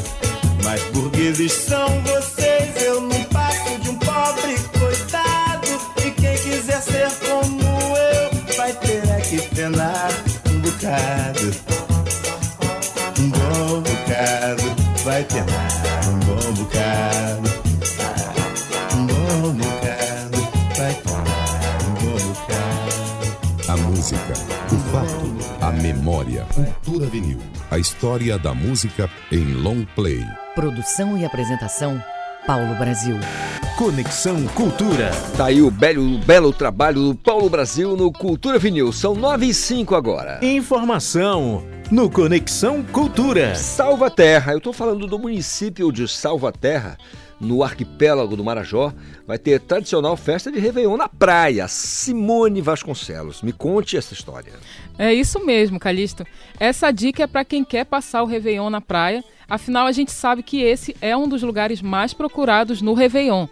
Mas burgueses são história da música em long play. Produção e apresentação, Paulo Brasil. Conexão Cultura. Tá aí o belo, o belo trabalho do Paulo Brasil no Cultura Vinil. São 9 e 5 agora. Informação no Conexão Cultura. Salvaterra. Eu tô falando do município de Salvaterra, no arquipélago do Marajó. Vai ter tradicional festa de Réveillon na praia. Simone Vasconcelos, me conte essa história. É isso mesmo, Calixto. Essa dica é para quem quer passar o Réveillon na praia. Afinal, a gente sabe que esse é um dos lugares mais procurados no Réveillon.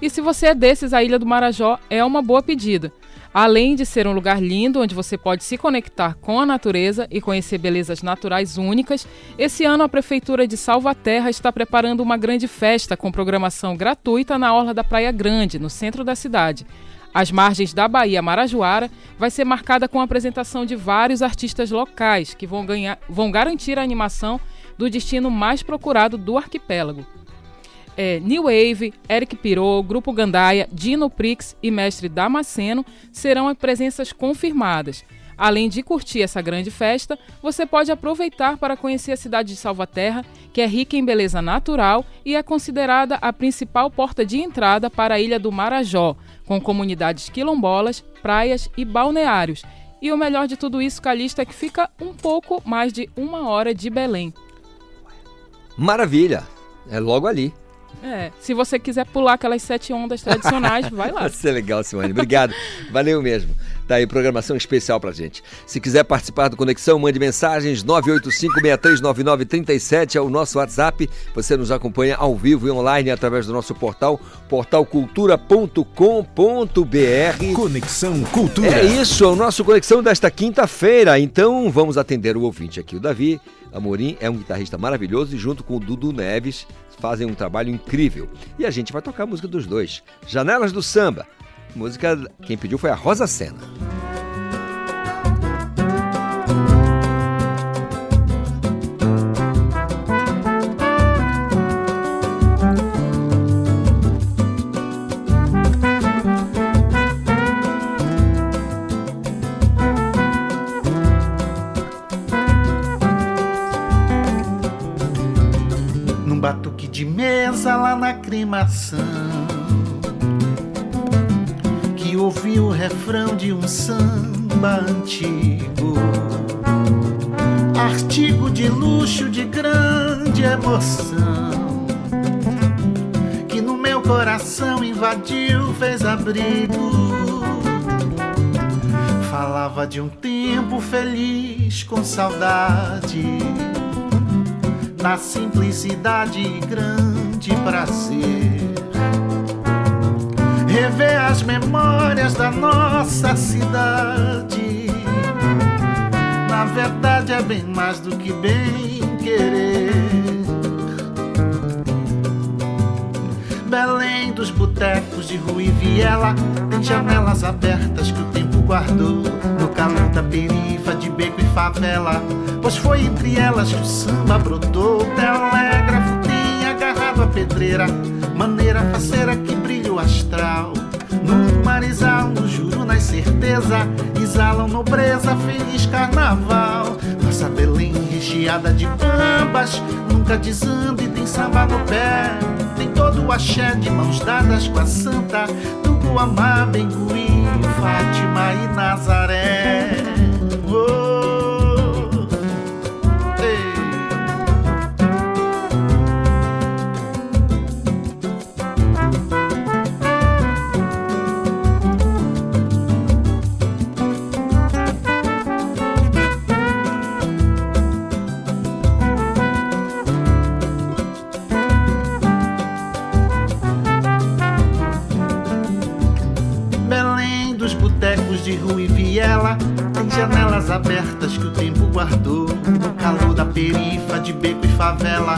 E se você é desses, a Ilha do Marajó é uma boa pedida. Além de ser um lugar lindo onde você pode se conectar com a natureza e conhecer belezas naturais únicas, esse ano a Prefeitura de Salvaterra está preparando uma grande festa com programação gratuita na Orla da Praia Grande, no centro da cidade. As margens da Baía Marajoara vai ser marcada com a apresentação de vários artistas locais que vão, ganhar, vão garantir a animação do destino mais procurado do arquipélago. É, New Wave, Eric Pirou, Grupo Gandaia, Dino Prix e Mestre Damasceno serão as presenças confirmadas. Além de curtir essa grande festa, você pode aproveitar para conhecer a cidade de Salvaterra, que é rica em beleza natural e é considerada a principal porta de entrada para a ilha do Marajó, com comunidades quilombolas, praias e balneários. E o melhor de tudo isso, Calista, é que fica um pouco mais de uma hora de Belém. Maravilha! É logo ali. É, se você quiser pular aquelas sete ondas tradicionais, vai lá. Isso é legal, Simone. Obrigado. Valeu mesmo. Tá aí, programação especial pra gente. Se quiser participar do Conexão, mande mensagens 985-639937 é o nosso WhatsApp. Você nos acompanha ao vivo e online através do nosso portal, portalcultura.com.br. Conexão Cultura. É isso, é o nosso Conexão desta quinta-feira. Então, vamos atender o ouvinte aqui. O Davi Amorim é um guitarrista maravilhoso e junto com o Dudu Neves fazem um trabalho incrível. E a gente vai tocar a música dos dois. Janelas do Samba. Música, quem pediu foi a Rosa Sena. Num batuque de mesa lá na cremação Ouvi o refrão de um samba antigo Artigo de luxo de grande emoção Que no meu coração invadiu, fez abrigo Falava de um tempo feliz com saudade na simplicidade e grande prazer. Rever as memórias da nossa cidade. Na verdade é bem mais do que bem querer. Belém dos botecos de rua e viela tem janelas abertas que o tempo guardou no calor da perifa de beco e favela. Pois foi entre elas que o samba brotou. Telégrafo tem agarrado a pedreira, maneira faceira que brilha o astral. No marizal, no juro, na certeza, exalam nobreza, feliz carnaval. Nossa Belém recheada de bambas, nunca desanda e tem samba no pé. Tem todo o axé de mãos dadas com a santa do Guamá, Bengui, Fátima e Nazaré. Oh, favela.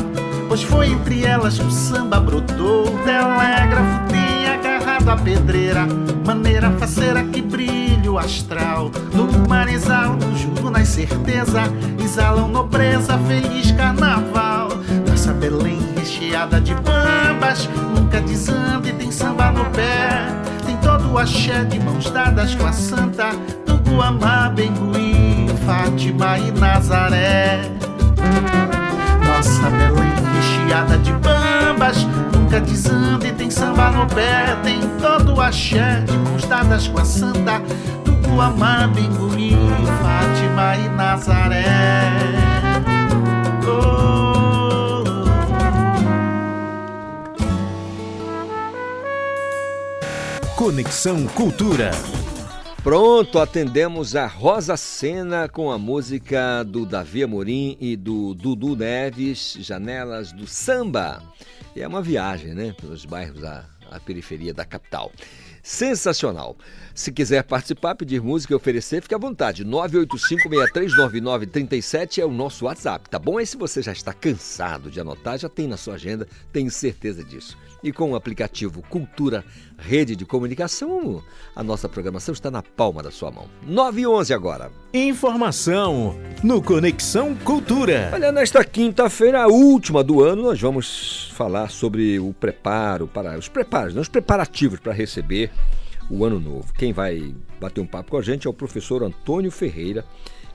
Pois foi entre elas que o samba brotou. O telégrafo tem agarrado a pedreira, maneira faceira que brilha o astral. No mar exalam, juro na certeza, exalam nobreza, feliz carnaval. Nossa Belém recheada de bambas, nunca desanda e tem samba no pé. Tem todo o axé de mãos dadas com a santa do Guamá, Bengui, Fátima e Nazaré. Nossa Belém recheada de bambas, nunca desanda e tem samba no pé. Tem todo axé de mãos dadas com a santa do Guamá, Bengui, Fátima e Nazaré. Oh. Conexão Cultura. Pronto, atendemos a Rosa Sena com a música do Davi Amorim e do Dudu Neves, Janelas do Samba. E é uma viagem, né, pelos bairros à periferia da capital. Sensacional. Se quiser participar, pedir música e oferecer, fique à vontade. 985-639937 é o nosso WhatsApp, tá bom? Aí se você já está cansado de anotar, já tem na sua agenda, tenho certeza disso. E com o aplicativo Cultura Rede de Comunicação, a nossa programação está na palma da sua mão. 9 e 11 agora. Informação no Conexão Cultura. Olha, nesta quinta-feira, a última do ano, nós vamos falar sobre o preparo, para os preparos, né, os preparativos para receber o ano novo. Quem vai bater um papo com a gente é o professor Antônio Ferreira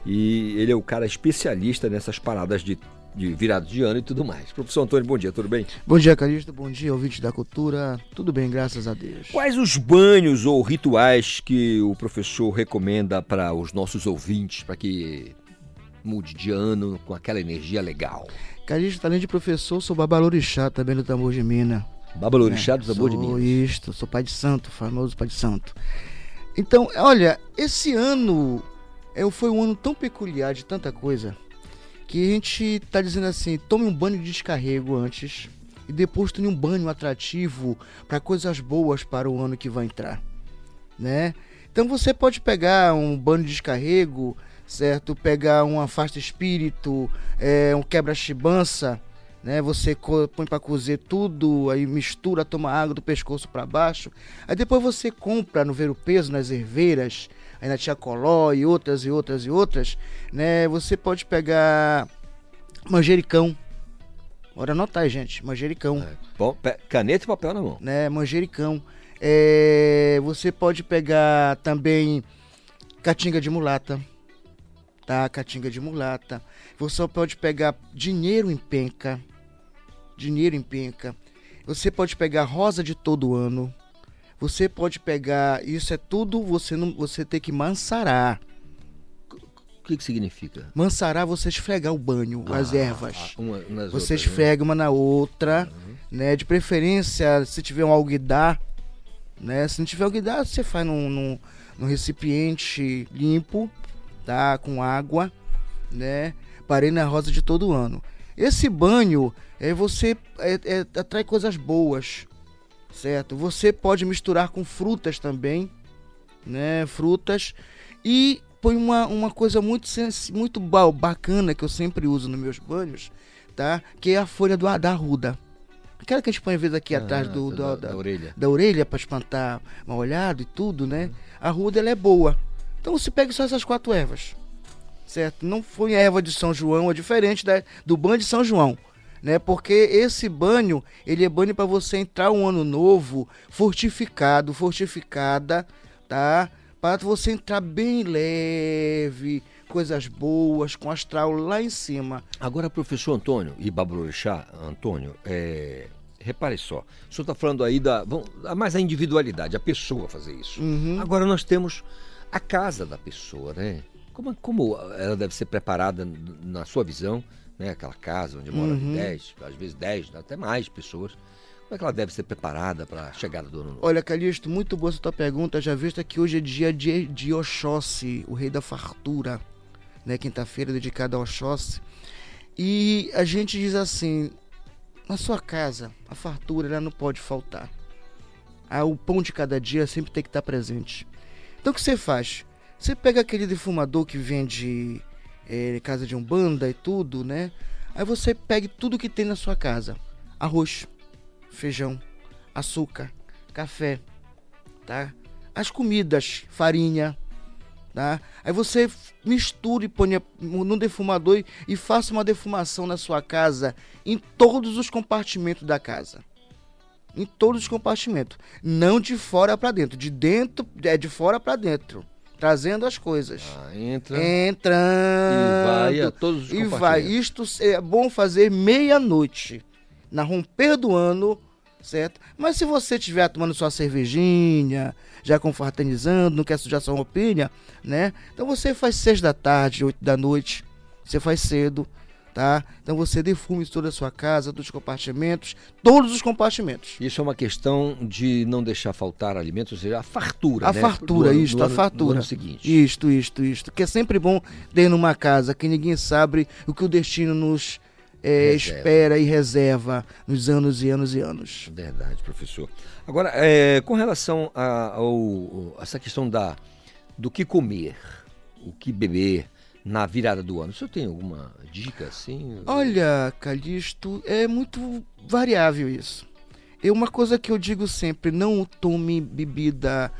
e ele é o cara especialista nessas paradas de, de virada de ano e tudo mais. Professor Antônio, bom dia, tudo bem? Bom dia, Calixto. Bom dia, ouvinte da cultura. Tudo bem, graças a Deus. Quais os banhos ou rituais que o professor recomenda para os nossos ouvintes, para que mude de ano com aquela energia legal? Calixto, além de professor, sou babalorixá também do tambor de mina. Babalorixá do tambor de Sou Minas. Isto, sou pai de santo, famoso pai de santo. Então, olha, esse ano é, foi um ano tão peculiar de tanta coisa que a gente tá dizendo assim, tome um banho de descarrego antes e depois tome um banho atrativo para coisas boas para o ano que vai entrar, né? Então você pode pegar um banho de descarrego, certo? Pegar um afasta espírito, é, um quebra-chibança, né? Você põe para cozer tudo, aí mistura, toma água do pescoço para baixo. Aí depois você compra no Ver o Peso, nas erveiras, aí na Tia Coló e outras e outras e outras, né? Você pode pegar manjericão. Bora anotar aí, gente, manjericão. Bom, pe- caneta e papel na mão. Né, manjericão. É, você pode pegar também catinga de mulata, tá? Catinga de mulata. Você pode pegar dinheiro em penca, dinheiro em penca. Você pode pegar rosa de todo ano. Você pode pegar, isso é tudo você não, você tem que mansarar. O que, que significa? Mansarar você esfregar o banho, as Ah, ervas. uma nas você outras, né? esfrega uma na outra, né? De preferência, se tiver um alguidar, né? Se não tiver alguidar, você faz num, num, num recipiente limpo, tá? Com água, né? Parei na rosa de todo ano. Esse banho é você é, é, atrai coisas boas, certo? Você pode misturar com frutas também, né? Frutas e põe uma, uma coisa muito muito ba- bacana que eu sempre uso nos meus banhos, tá? Que é a folha do, da arruda. Aquela que a gente põe às vezes aqui atrás do, da- do- da orelha. Da orelha para espantar mal olhado e tudo, né? A arruda ela é boa. Então você pega só essas quatro ervas, certo? Não foi a erva de São João, é diferente da, do banho de São João. Né, porque esse banho, ele é banho para você entrar um ano novo fortificado, fortificada, tá? Para você entrar bem leve, coisas boas, com astral lá em cima. Agora, professor Antônio e Babalorixá, Antônio, é, repare só, o senhor está falando aí da, mais a individualidade, a pessoa fazer isso. Uhum. Agora nós temos a casa da pessoa, né? Como, como ela deve ser preparada na sua visão, né? Aquela casa onde moram Uhum. 10, às vezes 10, até mais pessoas. Como é que ela deve ser preparada para a chegada do ano novo? Olha, Calixto, muito boa essa tua pergunta. Já visto que hoje é dia de, de Oxóssi, o rei da fartura, né? Quinta-feira dedicada a Oxóssi. E a gente diz assim: na sua casa, a fartura ela não pode faltar. Ah, o pão de cada dia sempre tem que estar presente. Então o que você faz? Você pega aquele defumador que vende é, casa de umbanda e tudo, né? Aí você pega tudo que tem na sua casa: arroz, feijão, açúcar, café, tá? As comidas, farinha, tá? Aí você f- mistura e põe no defumador e faça uma defumação na sua casa em todos os compartimentos da casa. Em todos os compartimentos, não de fora para dentro, de dentro é de fora para dentro, trazendo as coisas. entra entrando e vai a todos os e vai. Isto é bom fazer meia-noite, na romper do ano, certo? Mas se você estiver tomando sua cervejinha, já confraternizando, não quer sujar sua roupinha, né? Então você faz seis da tarde, oito da noite, você faz cedo, tá? Então você defume toda a sua casa, todos os compartimentos, todos os compartimentos. Isso é uma questão de não deixar faltar alimentos, ou seja, a fartura. A né? fartura, Do isto, do a ano- do fartura. ano seguinte. Isto, isto, isto. Que é sempre bom ter numa casa que ninguém sabe o que o destino nos é, espera e reserva nos anos e anos e anos. Verdade, professor. Agora, é, com relação a, ao- a essa questão da, do que comer, o que beber na virada do ano, o senhor tem alguma dica assim? Olha, Calixto, é muito variável isso. É uma coisa que eu digo sempre, não tome bebida,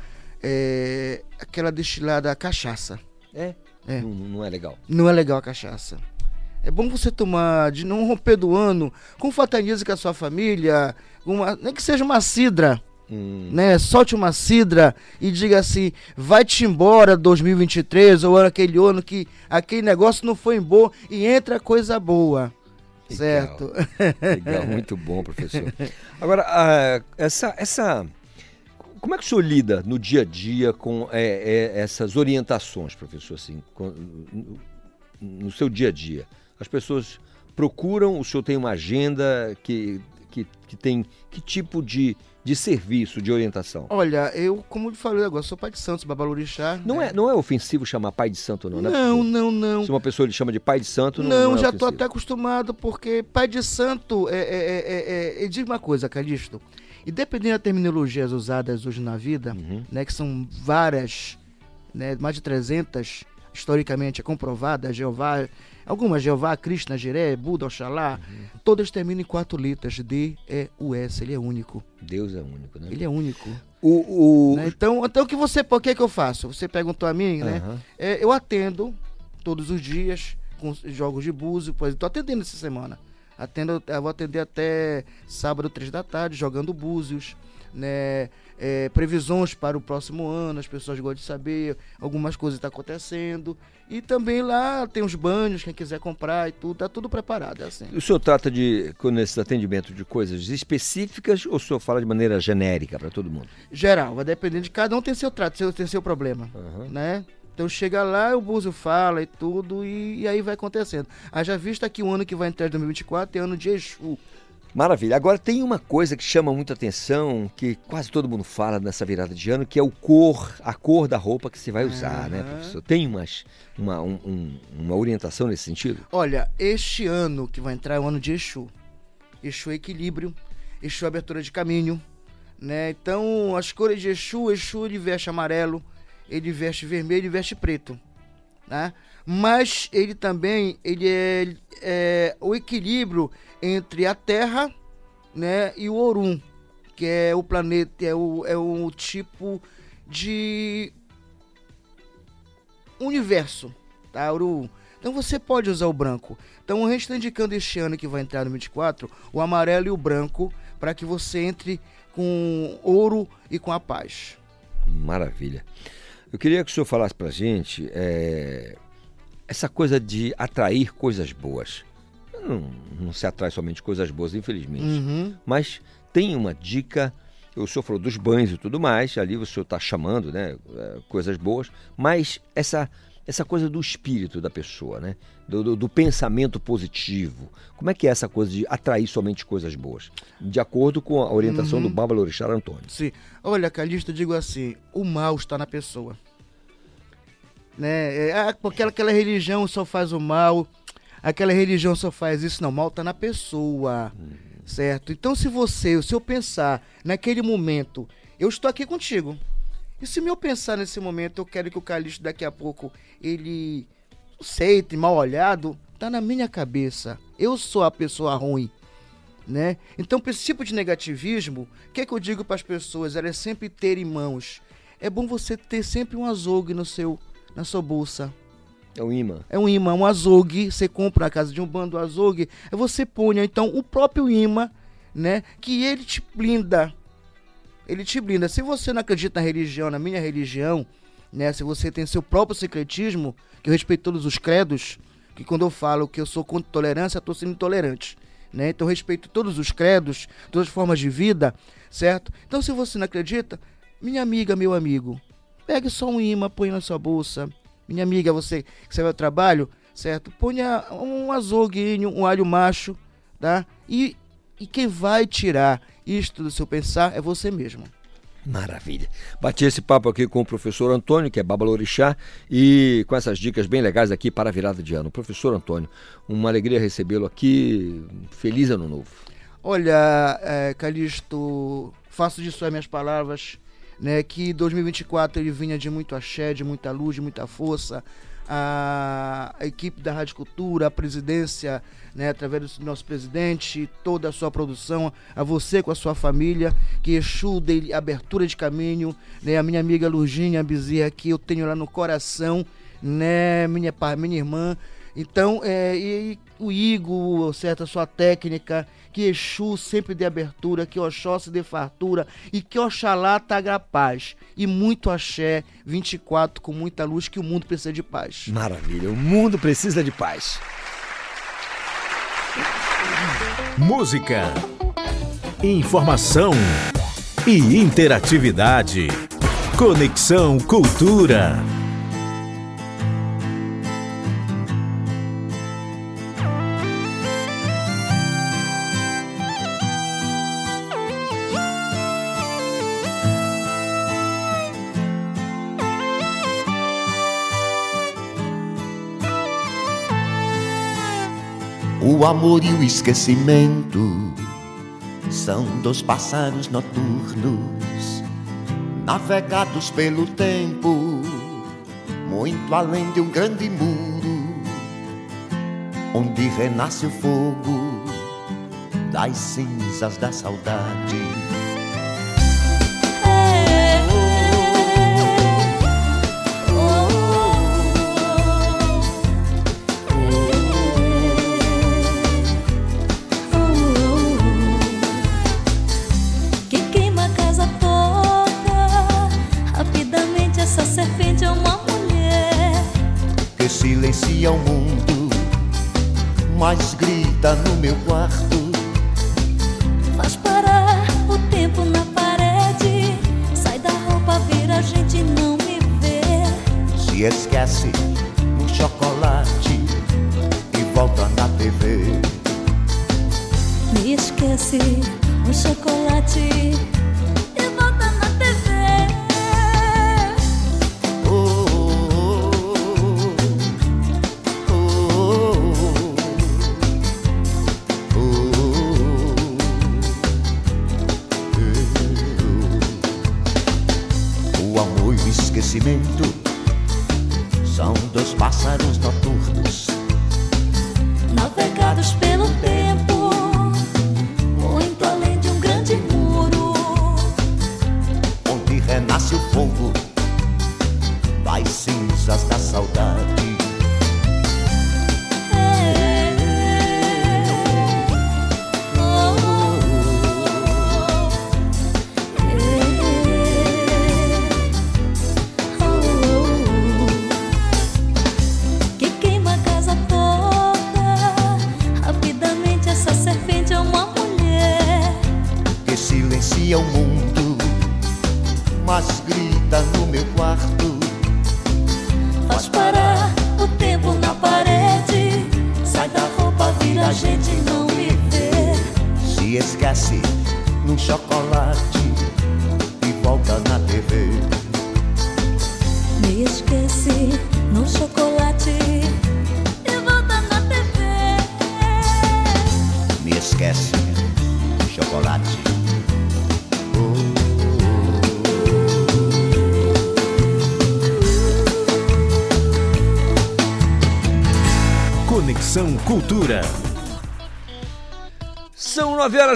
é, aquela destilada cachaça. É? É. Não, não é legal. Não é legal a cachaça. É bom você tomar, de não romper do ano, com fraternize com a sua família, uma, nem que seja uma cidra, Hum. né? Solte uma cidra e diga assim, vai-te embora 2023, ou aquele ano que aquele negócio não foi bom e entra coisa boa. Certo? Legal, muito bom, professor. Agora, ah, essa, essa. Como é que o senhor lida no dia a dia com é, é, essas orientações, professor? Assim, com- no, no seu dia a dia? As pessoas procuram, o senhor tem uma agenda que, que, que tem que tipo de, de serviço, de orientação? Olha, eu, como eu falei agora, sou pai de Santos, babalorixá. Não é, não é ofensivo chamar pai de santo, não, né? Não, não, não. Se uma pessoa lhe chama de pai de santo, não, Não, não é já tô até acostumado, porque pai de santo é. é, é, é, é- diz uma coisa, Calixto. Independente das terminologias usadas hoje na vida, Uhum. né, que são várias, né, mais de 300, historicamente é comprovada, Jeová, algumas Jeová, Krishna, Jiré, Buda, Oxalá, Uhum. todas terminam em quatro letras, D, E, U, S, ele é único. Deus é único, né? Ele é único. O, o... Né, Então, então o que você, o que é que eu faço? Você perguntou a mim, né? É, eu atendo todos os dias com os jogos de búzio, pois estou atendendo essa semana. Atendo, eu vou atender até sábado, três da tarde, jogando búzios, né? É, previsões para o próximo ano, as pessoas gostam de saber algumas coisas que estão acontecendo. E também lá tem os banhos, quem quiser comprar e tudo, tá tudo preparado, é assim. O senhor trata de, com esse atendimento de coisas específicas ou o senhor fala de maneira genérica para todo mundo? Geral, vai depender de cada um tem seu trato, seu, tem seu problema, né? Então chega lá, o Búzio fala e tudo, e, e aí vai acontecendo. Haja vista que o ano que vai entrar em 2024 é ano de Exu. Maravilha. Agora tem uma coisa que chama muita atenção, que quase todo mundo fala nessa virada de ano, que é o cor, a cor da roupa que você vai usar, né, professor? Tem umas, uma, um- um- uma orientação nesse sentido? Olha, este ano que vai entrar é o ano de Exu. Exu é equilíbrio, Exu é abertura de caminho, né? Então, as cores de Exu, Exu ele veste amarelo, ele veste vermelho e veste preto, né? Mas ele também, ele é, é o equilíbrio entre a Terra, né, e o Orum, que é o planeta, é o, é o tipo de universo, tá, Orum? Então você pode usar o branco. Então a gente está indicando este ano que vai entrar no 24, o amarelo e o branco, para que você entre com ouro e com a paz. Maravilha. Eu queria que o senhor falasse pra gente é, essa coisa de atrair coisas boas. Não, não se atrai somente coisas boas, infelizmente. Uhum. Mas tem uma dica. O senhor falou dos banhos e tudo mais, ali o senhor está chamando né, é, coisas boas, mas essa, essa coisa do espírito da pessoa, né? Do, do- do pensamento positivo. Como é que é essa coisa de atrair somente coisas boas? De acordo com a orientação Uhum. do Baba Lorixar Antônio. Sim. Olha, Calixto, eu digo assim, o mal está na pessoa. Né? É, porque aquela religião só faz o mal, aquela religião só faz isso. Não, o mal está na pessoa. Certo? Então, se você, se eu pensar naquele momento, eu estou aqui contigo. E se meu pensar nesse momento, eu quero que o Calixto daqui a pouco ele não sei, mal olhado, tá na minha cabeça. Eu sou a pessoa ruim, né? Então, esse tipo de negativismo, o que é que eu digo para as pessoas? Elas sempre terem mãos. É bom você ter sempre um azougue no seu, na sua bolsa. É um imã. É um imã, um azougue. Você compra na casa de um bando azougue, você punha então o próprio imã, né? Que ele te blinda. Ele te blinda. Se você não acredita na religião, na minha religião, né? Se você tem seu próprio secretismo, que eu respeito todos os credos, que quando eu falo que eu sou contra tolerância, eu tô sendo intolerante. Né? Então eu respeito todos os credos, todas as formas de vida, certo? Então se você não acredita, minha amiga, meu amigo, pegue só um imã, põe na sua bolsa. Minha amiga, você que sai ao trabalho, certo? Ponha um azouguinho, um alho macho, tá? E, e quem vai tirar isto do seu pensar é você mesmo. Maravilha. Bati esse papo aqui com o professor Antônio, que é Babalorixá, e com essas dicas bem legais aqui para a virada de ano. Professor Antônio, uma alegria recebê-lo aqui. Feliz ano novo. Olha, é, Calixto, faço disso as minhas palavras, né? Que 2024 ele vinha de muito axé, de muita luz, de muita força. A, equipe da Rádio Cultura, a presidência, né, através do nosso presidente, toda a sua produção, a você com a sua família, que Exu dê abertura de caminho, né, a minha amiga Lurginha Bezerra, que eu tenho lá no coração, né, minha, minha irmã. Então, é, e, e o Igor, certo, a sua técnica, que Exu sempre dê abertura, que Oxóssi dê fartura e que Oxalá traga paz. E muito axé, 24 com muita luz, que o mundo precisa de paz. Maravilha. O mundo precisa de paz. Música, informação e interatividade. Conexão Cultura. O amor e o esquecimento são dos pássaros noturnos, navegados pelo tempo, muito além de um grande muro, onde renasce o fogo das cinzas da saudade.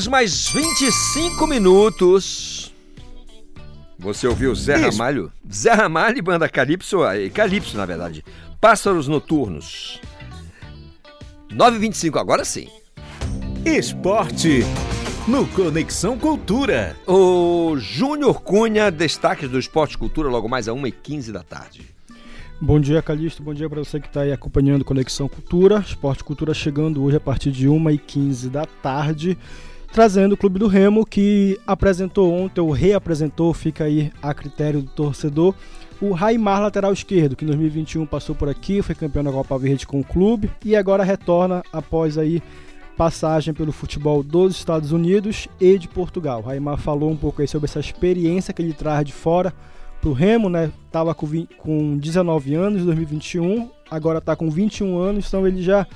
Horas mais 25 minutos. Você ouviu Zé Isso. Ramalho? Zé Ramalho e banda Calypso, eh, Calypso na verdade. Pássaros Noturnos. 9h25, agora sim. Esporte no Conexão Cultura. O Júnior Cunha, destaques do Esporte e Cultura, logo mais a 1h15 da tarde. Bom dia, Calixto. Bom dia para você que está aí acompanhando Conexão Cultura. Esporte Cultura chegando hoje a partir de 1h15 da tarde, trazendo o Clube do Remo que apresentou ontem, ou reapresentou, fica aí a critério do torcedor, o Raimar, lateral esquerdo, que em 2021 passou por aqui, foi campeão da Copa Verde com o clube e agora retorna após aí passagem pelo futebol dos Estados Unidos e de Portugal. O Raimar falou um pouco aí sobre essa experiência que ele traz de fora pro Remo, né? Tava com, com 19 anos em 2021, agora tá com 21 anos, então ele já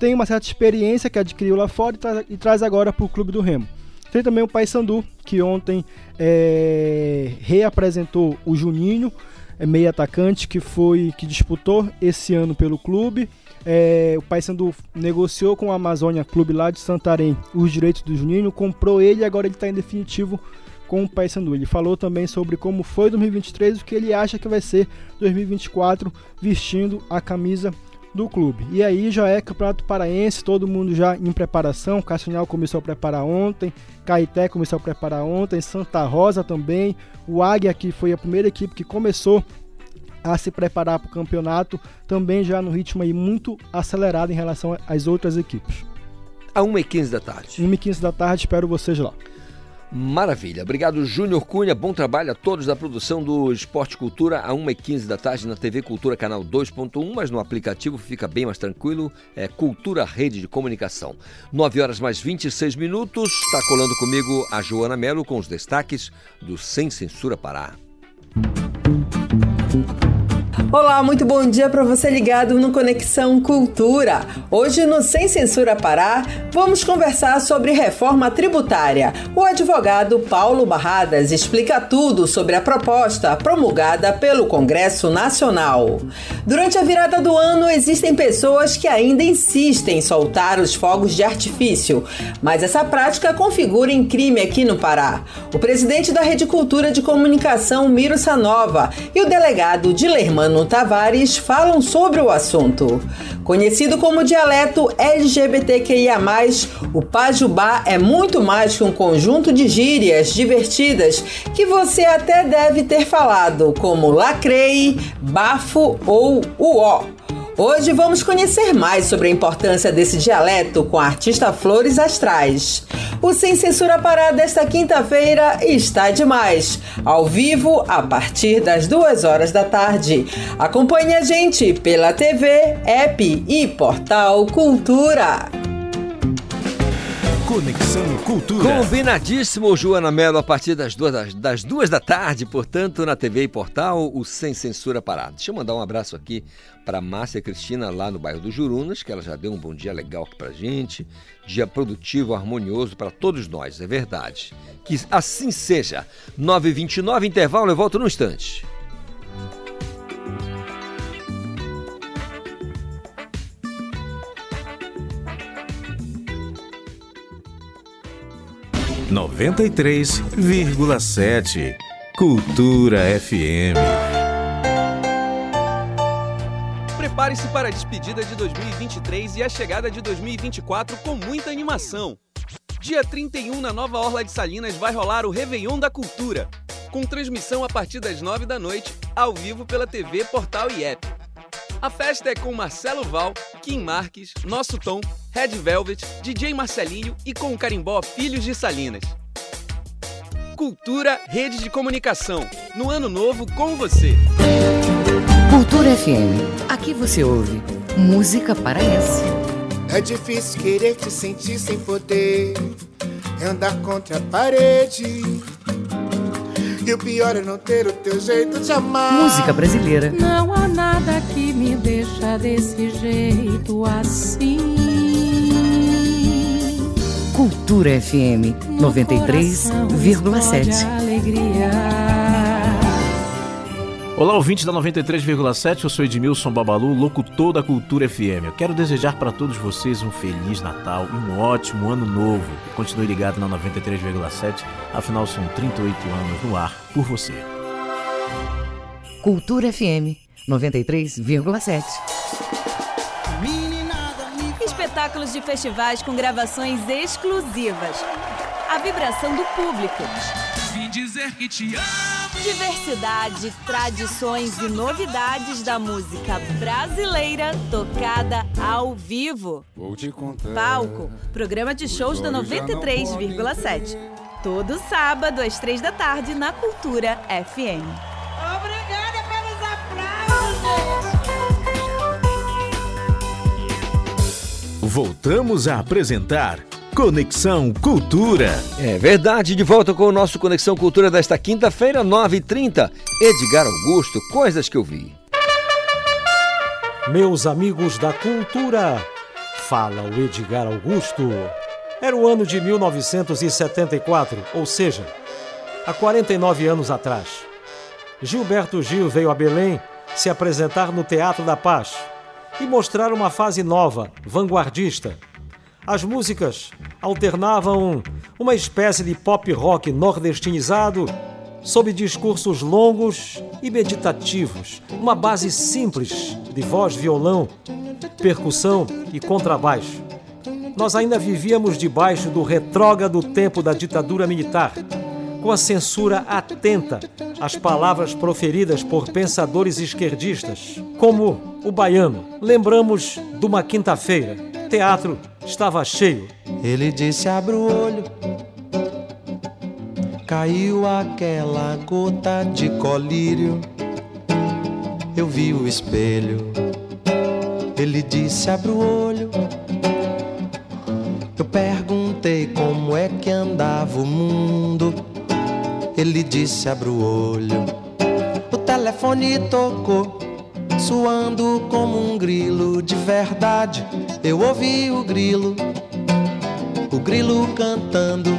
tem uma certa experiência que adquiriu lá fora e, tra- e traz agora pro clube do Remo. Tem também o Paysandu, que ontem é, reapresentou o Juninho, é, meio atacante, que foi que disputou esse ano pelo clube. É, o Paysandu negociou com o Amazônia Clube lá de Santarém os direitos do Juninho, comprou ele e agora ele está em definitivo com o Paysandu. Ele falou também sobre como foi 2023 e o que ele acha que vai ser 2024 vestindo a camisa do clube. E aí já é Campeonato Paraense, todo mundo já em preparação. Castanhal começou a preparar ontem, Caeté começou a preparar ontem, Santa Rosa também. O Águia, que foi a primeira equipe que começou a se preparar para o campeonato, também já no ritmo aí muito acelerado em relação às outras equipes. A 1h15 da tarde. 1h15 da tarde, espero vocês lá. Maravilha. Obrigado, Júnior Cunha. Bom trabalho a todos da produção do Esporte Cultura, a 1h15 da tarde na TV Cultura Canal 2.1, mas no aplicativo fica bem mais tranquilo. É Cultura Rede de Comunicação. 9 horas mais 26 minutos. Está colando comigo a Joana Melo com os destaques do Sem Censura Pará. Olá, muito bom dia para você ligado no Conexão Cultura. Hoje no Sem Censura Pará, vamos conversar sobre reforma tributária. O advogado Paulo Barradas explica tudo sobre a proposta promulgada pelo Congresso Nacional. Durante a virada do ano, existem pessoas que ainda insistem em soltar os fogos de artifício, mas essa prática configura em crime aqui no Pará. O presidente da Rede Cultura de Comunicação, Miro Sanova, e o delegado Dilermano Tavares falam sobre o assunto. Conhecido como dialeto LGBTQIA, o Pajubá é muito mais que um conjunto de gírias divertidas que você até deve ter falado, como lacrei, bafo ou uó. Hoje vamos conhecer mais sobre a importância desse dialeto com a artista Flores Astrais. O Sem Censura Pará desta quinta-feira está demais, ao vivo a partir das duas horas da tarde. Acompanhe a gente pela TV, app e portal Cultura. Conexão Cultura. Combinadíssimo, Joana Melo, a partir das duas, das, das duas da tarde, portanto, na TV e portal, o Sem Censura Parado. Deixa eu mandar um abraço aqui para Márcia Cristina, lá no bairro do Jurunas, que ela já deu um bom dia legal aqui pra gente. Dia produtivo, harmonioso para todos nós, é verdade. Que assim seja. 9h29, intervalo, eu volto num instante. noventa e três vírgula sete Cultura FM. Prepare-se para a despedida de 2023 e a chegada de 2024 com muita animação. Dia 31, na nova Orla de Salinas, vai rolar o Réveillon da Cultura, com transmissão a partir das 9 da noite, ao vivo pela TV, portal e app. A festa é com Marcelo Val, Kim Marques, Nosso Tom, Red Velvet, DJ Marcelinho e com o carimbó Filhos de Salinas. Cultura, rede de comunicação. No ano novo com você. Cultura FM. Aqui você ouve música paraense. É difícil querer te sentir sem poder. É andar contra a parede. E o pior é não ter o teu jeito de amar. Música brasileira. Não há nada que me deixa desse jeito assim. Cultura FM 93,7. alegria. Olá, ouvintes da 93,7, eu sou Edmilson Babalu, locutor da Cultura FM. Eu quero desejar para todos vocês um Feliz Natal e um ótimo Ano Novo. Continue ligado na 93,7, afinal são 38 anos no ar por você. Cultura FM 93,7. Espetáculos de festivais com gravações exclusivas. A vibração do público. Vim dizer que te amo. Diversidade, tradições e novidades da música brasileira tocada ao vivo. Vou te contar. Palco, programa de shows da 93,7. Todo sábado às três da tarde na Cultura FM. Obrigada pelos aplausos. Voltamos a apresentar Conexão Cultura. É verdade, de volta com o nosso Conexão Cultura desta quinta-feira, 9h30. Edgar Augusto, coisas que eu vi. Meus amigos da cultura, fala o Edgar Augusto. Era o ano de 1974, ou seja, há 49 anos atrás. Gilberto Gil veio a Belém se apresentar no Teatro da Paz e mostrar uma fase nova, vanguardista. As músicas alternavam uma espécie de pop rock nordestinizado sob discursos longos e meditativos, uma base simples de voz, violão, percussão e contrabaixo. Nós ainda vivíamos debaixo do retrógrado tempo da ditadura militar, com a censura atenta às palavras proferidas por pensadores esquerdistas, como o baiano. Lembramos de uma quinta-feira, teatro estava cheio. Ele disse: abre o olho. Caiu aquela gota de colírio. Eu vi o espelho. Ele disse: abre o olho. Eu perguntei como é que andava o mundo. Ele disse: abre o olho. O telefone tocou, suando como um grilo de verdade. Eu ouvi o grilo, o grilo cantando.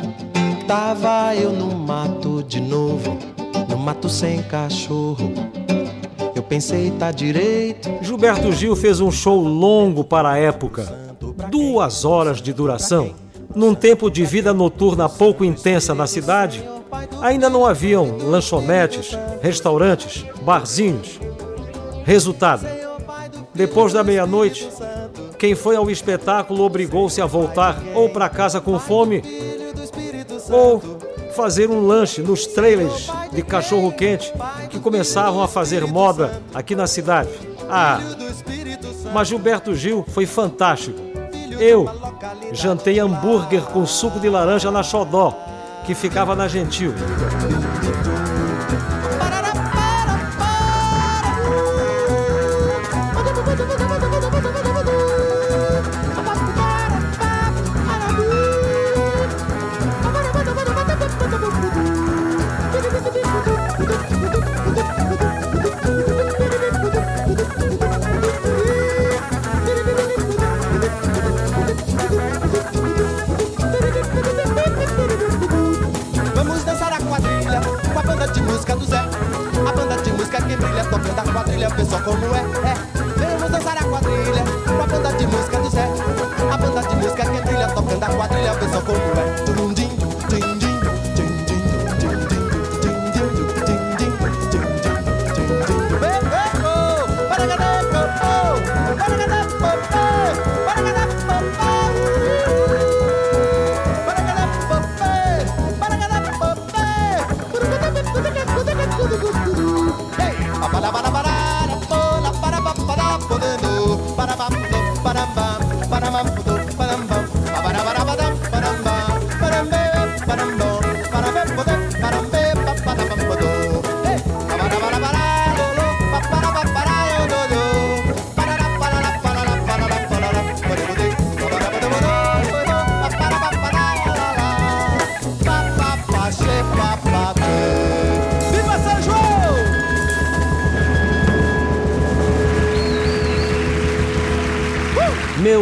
Tava eu no mato de novo, no mato sem cachorro. Eu pensei, tá direito. Gilberto Gil fez um show longo para a época, duas horas de duração. Num tempo de vida noturna pouco intensa na cidade, ainda não haviam lanchonetes, restaurantes, barzinhos. Resultado: depois da meia-noite, quem foi ao espetáculo obrigou-se a voltar ou para casa com fome ou fazer um lanche nos trailers de cachorro-quente que começavam a fazer moda aqui na cidade. Ah, mas Gilberto Gil foi fantástico. Eu jantei hambúrguer com suco de laranja na Xodó, que ficava na Gentil.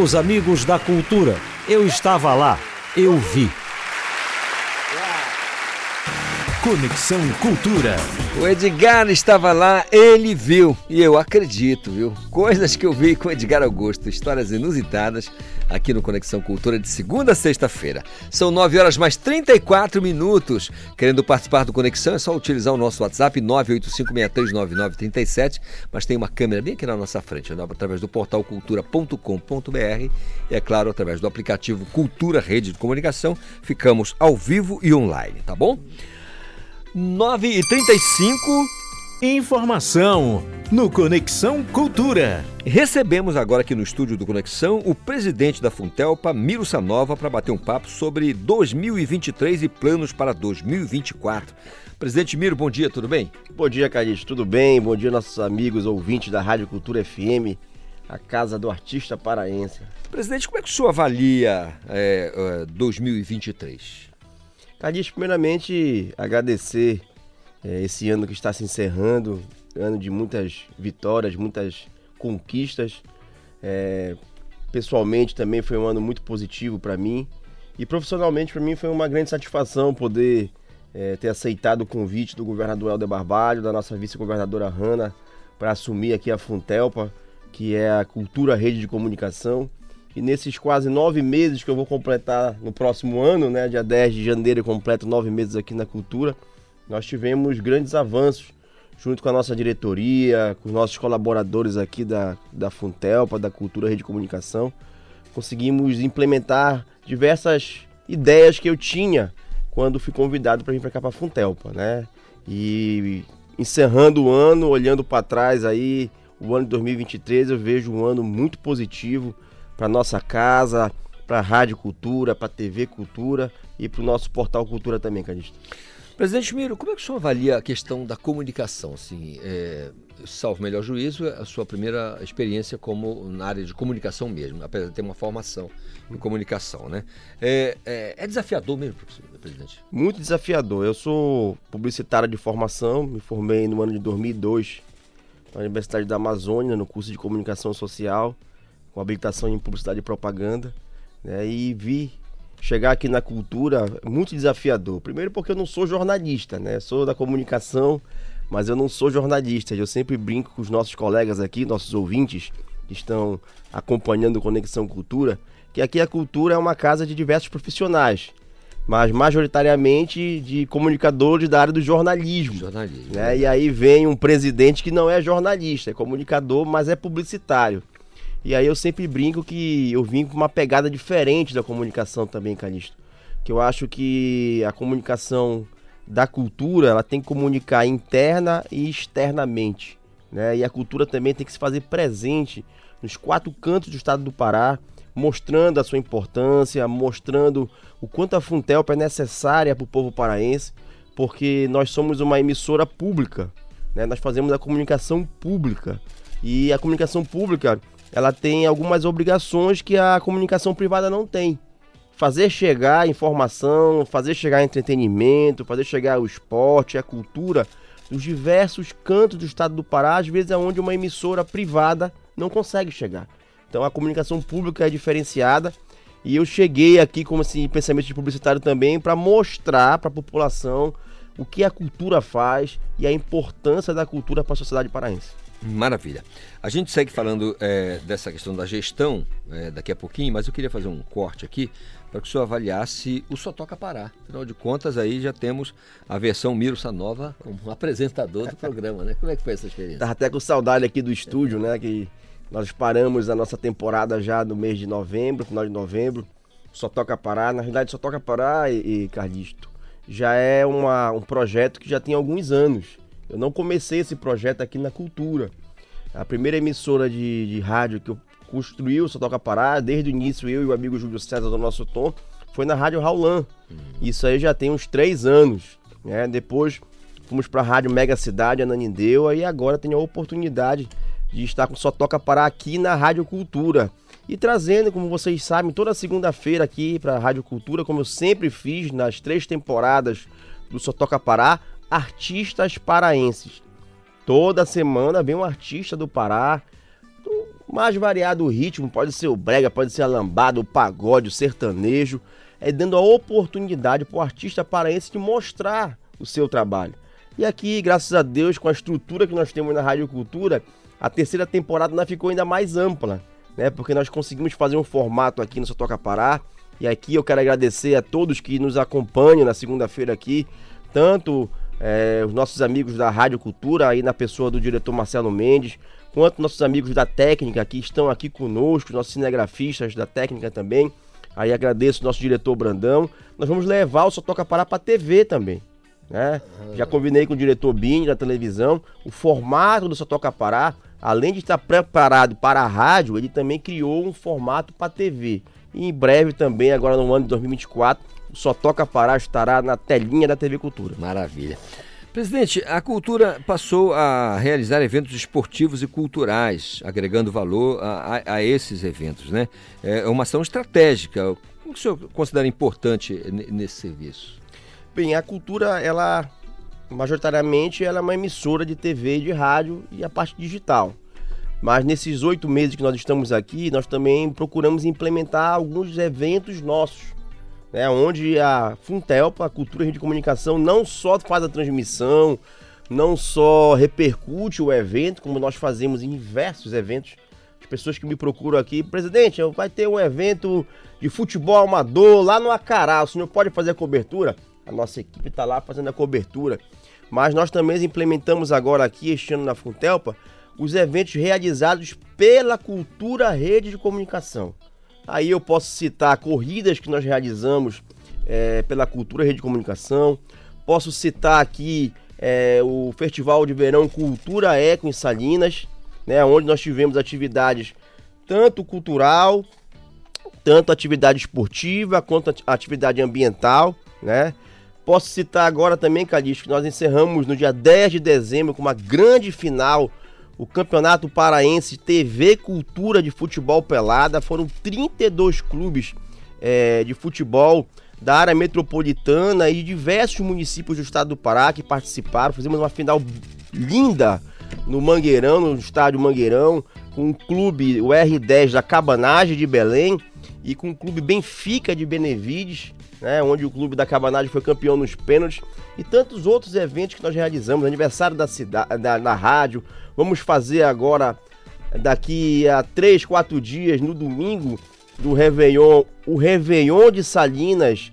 Meus amigos da cultura, eu estava lá, eu vi. Conexão Cultura. O Edgar estava lá, ele viu, e eu acredito, viu? Coisas que eu vi com o Edgar Augusto, histórias inusitadas aqui no Conexão Cultura de segunda a sexta-feira. São 9 horas mais 34 minutos. Querendo participar do Conexão é só utilizar o nosso WhatsApp 985639937, mas tem uma câmera bem aqui na nossa frente, né? através do portal cultura.com.br e é claro, através do aplicativo Cultura Rede de Comunicação, ficamos ao vivo e online, tá bom? 9 e 35 Informação no Conexão Cultura. Recebemos agora aqui no estúdio do Conexão o presidente da Funtelpa, Miro Sanova, para bater um papo sobre 2023 e planos para 2024. Presidente Miro, bom dia, tudo bem? Bom dia, Calixto, tudo bem? Bom dia, nossos amigos ouvintes da Rádio Cultura FM, a casa do artista paraense. Presidente, como é que o senhor avalia é, é, 2023? Calixto, primeiramente, agradecer é, esse ano que está se encerrando, ano de muitas vitórias, muitas conquistas. É, pessoalmente também foi um ano muito positivo para mim e profissionalmente para mim foi uma grande satisfação poder é, ter aceitado o convite do governador Helder Barbalho, da nossa vice-governadora Hanna, para assumir aqui a Funtelpa, que é a Cultura Rede de Comunicação. E nesses quase nove meses que eu vou completar no próximo ano, né, dia 10 de janeiro, eu completo nove meses aqui na Cultura, nós tivemos grandes avanços junto com a nossa diretoria, com os nossos colaboradores aqui da, da Funtelpa, da Cultura Rede de Comunicação. Conseguimos implementar diversas ideias que eu tinha quando fui convidado para vir para cá para Funtelpa, né? E encerrando o ano, olhando para trás aí, o ano de 2023, eu vejo um ano muito positivo para nossa casa, para a Rádio Cultura, para a TV Cultura e para o nosso portal Cultura também, Calixto. Presidente Miro, como é que o senhor avalia a questão da comunicação? Assim, é, salvo melhor juízo, é a sua primeira experiência como na área de comunicação mesmo, apesar de ter uma formação em comunicação, né? É, é, é desafiador mesmo, presidente? Muito desafiador. Eu sou publicitário de formação, me formei no ano de 2002 na Universidade da Amazônia, no curso de comunicação social, com habilitação em publicidade e propaganda, né? E vi chegar aqui na cultura muito desafiador. Primeiro porque eu não sou jornalista, né? Sou da comunicação, mas eu não sou jornalista. Eu sempre brinco com os nossos colegas aqui, nossos ouvintes que estão acompanhando Conexão Cultura, que aqui a cultura é uma casa de diversos profissionais, mas majoritariamente de comunicadores da área do jornalismo. Jornalismo. Né? E aí vem um presidente que não é jornalista, é comunicador, mas é publicitário. E aí eu sempre brinco que eu vim com uma pegada diferente da comunicação também, Calixto. Que eu acho que a comunicação da cultura, ela tem que comunicar interna e externamente. Né? E a cultura também tem que se fazer presente nos quatro cantos do estado do Pará, mostrando a sua importância, mostrando o quanto a Funtelpa é necessária para o povo paraense, porque nós somos uma emissora pública, né? nós fazemos a comunicação pública. E a comunicação pública ela tem algumas obrigações que a comunicação privada não tem. Fazer chegar informação, fazer chegar entretenimento, fazer chegar o esporte, a cultura dos diversos cantos do estado do Pará, às vezes é onde uma emissora privada não consegue chegar. Então a comunicação pública é diferenciada e eu cheguei aqui como assim, pensamento de publicitário também para mostrar para a população o que a cultura faz e a importância da cultura para a sociedade paraense. Maravilha. A gente segue falando é, dessa questão da gestão é, daqui a pouquinho, mas eu queria fazer um corte aqui para que o senhor avaliasse o Só Toca Pará. Afinal de contas, aí já temos a versão Miro Sanova, um apresentador do programa, né? Como é que foi essa experiência? Tava até com saudade aqui do estúdio, né? Que nós paramos a nossa temporada já no mês de novembro, final de novembro. Só Toca Pará. Na realidade, Só Toca Pará e, e já é uma, um projeto que já tem alguns anos. Eu não comecei esse projeto aqui na cultura. A primeira emissora de, de rádio que eu construí o Só Toca Pará, desde o início, eu e o amigo Júlio César do nosso tom, foi na Rádio Raulan. Isso aí já tem uns três anos. Né? Depois fomos para a Rádio Mega Cidade, Ananindeua, e agora tenho a oportunidade de estar com Só Toca Pará aqui na Rádio Cultura. E trazendo, como vocês sabem, toda segunda-feira aqui para a Rádio Cultura, como eu sempre fiz nas três temporadas do Só Toca Pará, artistas paraenses. Toda semana vem um artista do Pará, do mais variado ritmo, pode ser o brega, pode ser a lambada, o pagode, o sertanejo, é dando a oportunidade para o artista paraense de mostrar o seu trabalho. E aqui, graças a Deus, com a estrutura que nós temos na Rádio Cultura, a terceira temporada ainda ficou ainda mais ampla, né? Porque nós conseguimos fazer um formato aqui no Só Toca Parar. E aqui eu quero agradecer a todos que nos acompanham na segunda-feira aqui, tanto eh, os nossos amigos da Rádio Cultura, aí na pessoa do diretor Marcelo Mendes, quanto nossos amigos da técnica que estão aqui conosco, nossos cinegrafistas da técnica também. Aí agradeço o nosso diretor Brandão. Nós vamos levar o Só Toca Parar para TV também. Né? Já combinei com o diretor Bini da televisão. O formato do Só Toca Parar, além de estar preparado para a rádio, ele também criou um formato para TV. E em breve também, agora no ano de 2024, o Só Toca Parar estará na telinha da TV Cultura. Maravilha. Presidente, a cultura passou a realizar eventos esportivos e culturais, agregando valor a, a- a esses eventos, né? É uma ação estratégica. O que o senhor considera importante ne- nesse serviço? Bem, a cultura, ela majoritariamente ela é uma emissora de TV de rádio e a parte digital. Mas nesses oito meses que nós estamos aqui, nós também procuramos implementar alguns eventos nossos, né? Onde a Funtelpa, a Cultura de Comunicação, não só faz a transmissão, não só repercute o evento, como nós fazemos em diversos eventos. As pessoas que me procuram aqui, presidente, vai ter um evento de futebol amador lá no Acará, o senhor pode fazer a cobertura? A nossa equipe está lá fazendo a cobertura. Mas nós também implementamos agora aqui, este ano na Funtelpa, os eventos realizados pela Cultura Rede de Comunicação. Aí eu posso citar corridas que nós realizamos eh, pela Cultura Rede de Comunicação. Posso citar aqui eh, o Festival de Verão Cultura Eco em Salinas, né, onde nós tivemos atividades tanto cultural, tanto atividade esportiva quanto ati- atividade ambiental, né? Posso citar agora também, Calixto, que nós encerramos no dia 10 de dezembro com uma grande final, o Campeonato Paraense TV Cultura de Futebol Pelada. Foram 32 clubes eh, de futebol da área metropolitana e diversos municípios do estado do Pará que participaram. Fizemos uma final linda no Mangueirão, no estádio Mangueirão, com o clube, o R10 da Cabanagem de Belém e com o clube Benfica de Benevides, né, onde o clube da Cabanagem foi campeão nos pênaltis e tantos outros eventos que nós realizamos, aniversário da cidade, da, da rádio. Vamos fazer agora daqui a 3, 4 dias no domingo do Réveillon, o Réveillon de Salinas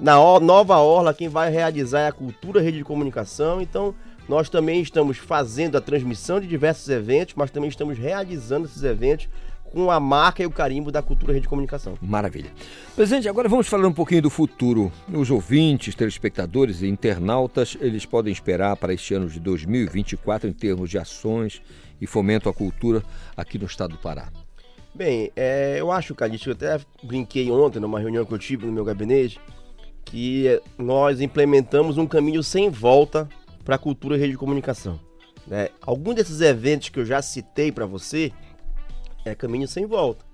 na Nova Orla, quem vai realizar é a Cultura Rede de Comunicação. Então, nós também estamos fazendo a transmissão de diversos eventos, mas também estamos realizando esses eventos com a marca e o carimbo da Cultura Rede de Comunicação. Maravilha. Presidente, agora vamos falar um pouquinho do futuro. Os ouvintes, telespectadores e internautas, eles podem esperar para este ano de 2024 em termos de ações e fomento à cultura aqui no estado do Pará. Bem, é, eu acho, Calixto, eu até brinquei ontem numa reunião que eu tive no meu gabinete, que nós implementamos um caminho sem volta para a cultura e rede de comunicação. Né? Alguns desses eventos que eu já citei para você é caminho sem volta.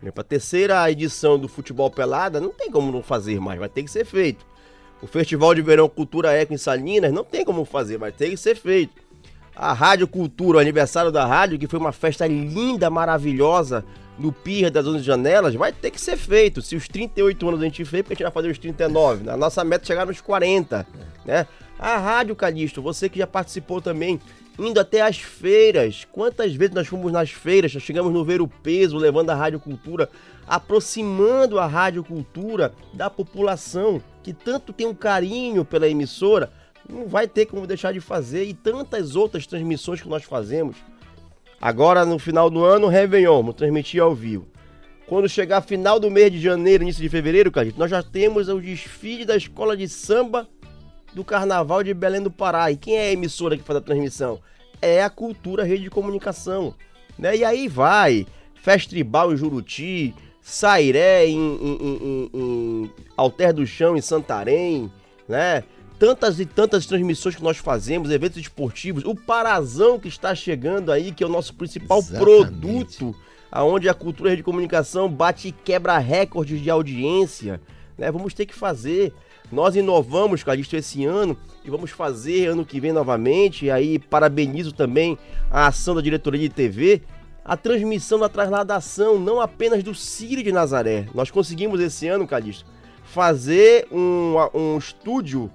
Exemplo, a terceira edição do Futebol Pelada não tem como não fazer mais, vai ter que ser feito. O Festival de Verão Cultura Eco em Salinas não tem como fazer, vai ter que ser feito. A Rádio Cultura, o aniversário da rádio, que foi uma festa linda, maravilhosa, no Pier das 11 Janelas, vai ter que ser feito. Se os 38 anos a gente fez, a gente vai fazer os 39. A nossa meta é chegar nos 40, né? A Rádio Calixto, você que já participou também, indo até as feiras. Quantas vezes nós fomos nas feiras, chegamos no Ver o Peso, levando a Rádio Cultura, aproximando a Rádio Cultura da população, que tanto tem um carinho pela emissora, não vai ter como deixar de fazer, e tantas outras transmissões que nós fazemos. Agora, no final do ano, Réveillon, vamos transmitir ao vivo. Quando chegar final do mês de janeiro, início de fevereiro, Cadito, nós já temos o desfile da escola de samba do Carnaval de Belém do Pará. E quem é a emissora que faz a transmissão? É a Cultura Rede de Comunicação. Né? E aí vai, Festribal em Juruti, Sairé em, em, em, em Alter do Chão em Santarém, né? Tantas e tantas transmissões que nós fazemos, eventos esportivos, o Parazão que está chegando aí, que é o nosso principal Exatamente. produto, aonde a cultura Rede de comunicação bate e quebra recordes de audiência, né? Vamos ter que fazer. Nós inovamos, Calixto, esse ano e vamos fazer ano que vem novamente. E aí parabenizo também a ação da diretoria de TV, a transmissão da trasladação, não apenas do Círio de Nazaré. Nós conseguimos esse ano, Calixto, fazer um, um estúdio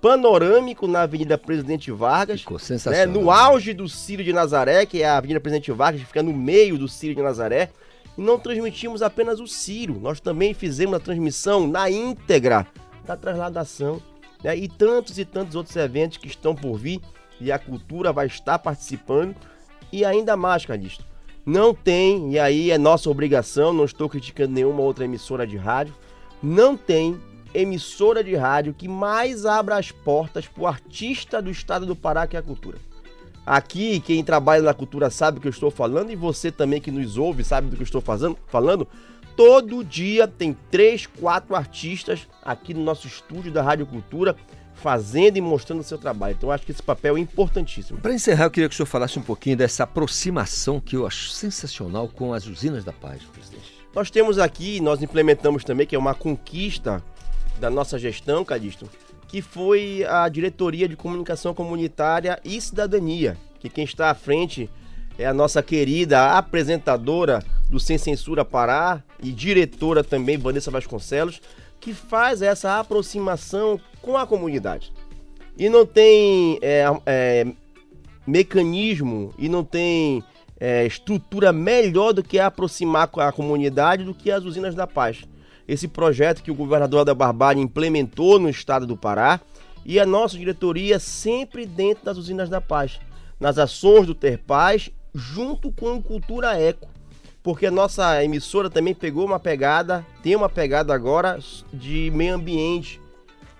panorâmico na Avenida Presidente Vargas. Ficou né, sensacional. no auge do Círio de Nazaré, que é a Avenida Presidente Vargas, que fica no meio do Círio de Nazaré. E não transmitimos apenas o Círio, nós também fizemos a transmissão na íntegra da trasladação. né, e tantos e tantos outros eventos que estão por vir e a cultura vai estar participando. E ainda mais, Calixto, não tem, e aí é nossa obrigação, não estou criticando nenhuma outra emissora de rádio, não tem emissora de rádio que mais abra as portas para o artista do estado do Pará, que é a cultura. Aqui, quem trabalha na cultura sabe o que eu estou falando, e você também que nos ouve sabe do que eu estou fazendo, falando. Todo dia tem três, quatro artistas aqui no nosso estúdio da Rádio Cultura fazendo e mostrando o seu trabalho. Então, eu acho que esse papel é importantíssimo. Para encerrar, eu queria que o senhor falasse um pouquinho dessa aproximação que eu acho sensacional com as usinas da paz, presidente. Nós temos aqui, nós implementamos também, que é uma conquista da nossa gestão, Cadisto, que foi a Diretoria de Comunicação Comunitária e Cidadania, que quem está à frente é a nossa querida apresentadora do Sem Censura Pará e diretora também, Vanessa Vasconcelos, que faz essa aproximação com a comunidade. E não tem é, é, mecanismo e não tem é, estrutura melhor do que aproximar com a comunidade do que as usinas da paz. Esse projeto que o governador da Barbárie implementou no estado do Pará e a nossa diretoria sempre dentro das usinas da paz, nas ações do Ter Paz, junto com o Cultura Eco, porque a nossa emissora também pegou uma pegada, tem uma pegada agora de meio ambiente,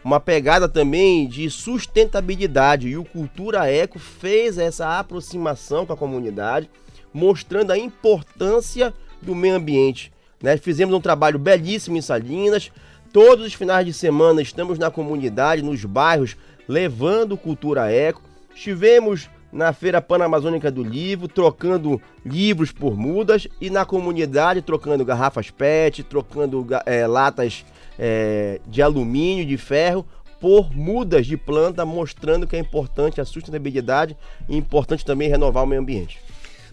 uma pegada também de sustentabilidade e o Cultura Eco fez essa aproximação com a comunidade, mostrando a importância do meio ambiente. Né? Fizemos um trabalho belíssimo em Salinas, todos os finais de semana estamos na comunidade, nos bairros, levando Cultura Eco. Estivemos na Feira Panamazônica do Livro, trocando livros por mudas e na comunidade trocando garrafas PET, trocando é, latas é, de alumínio, de ferro por mudas de planta, mostrando que é importante a sustentabilidade e importante também renovar o meio ambiente.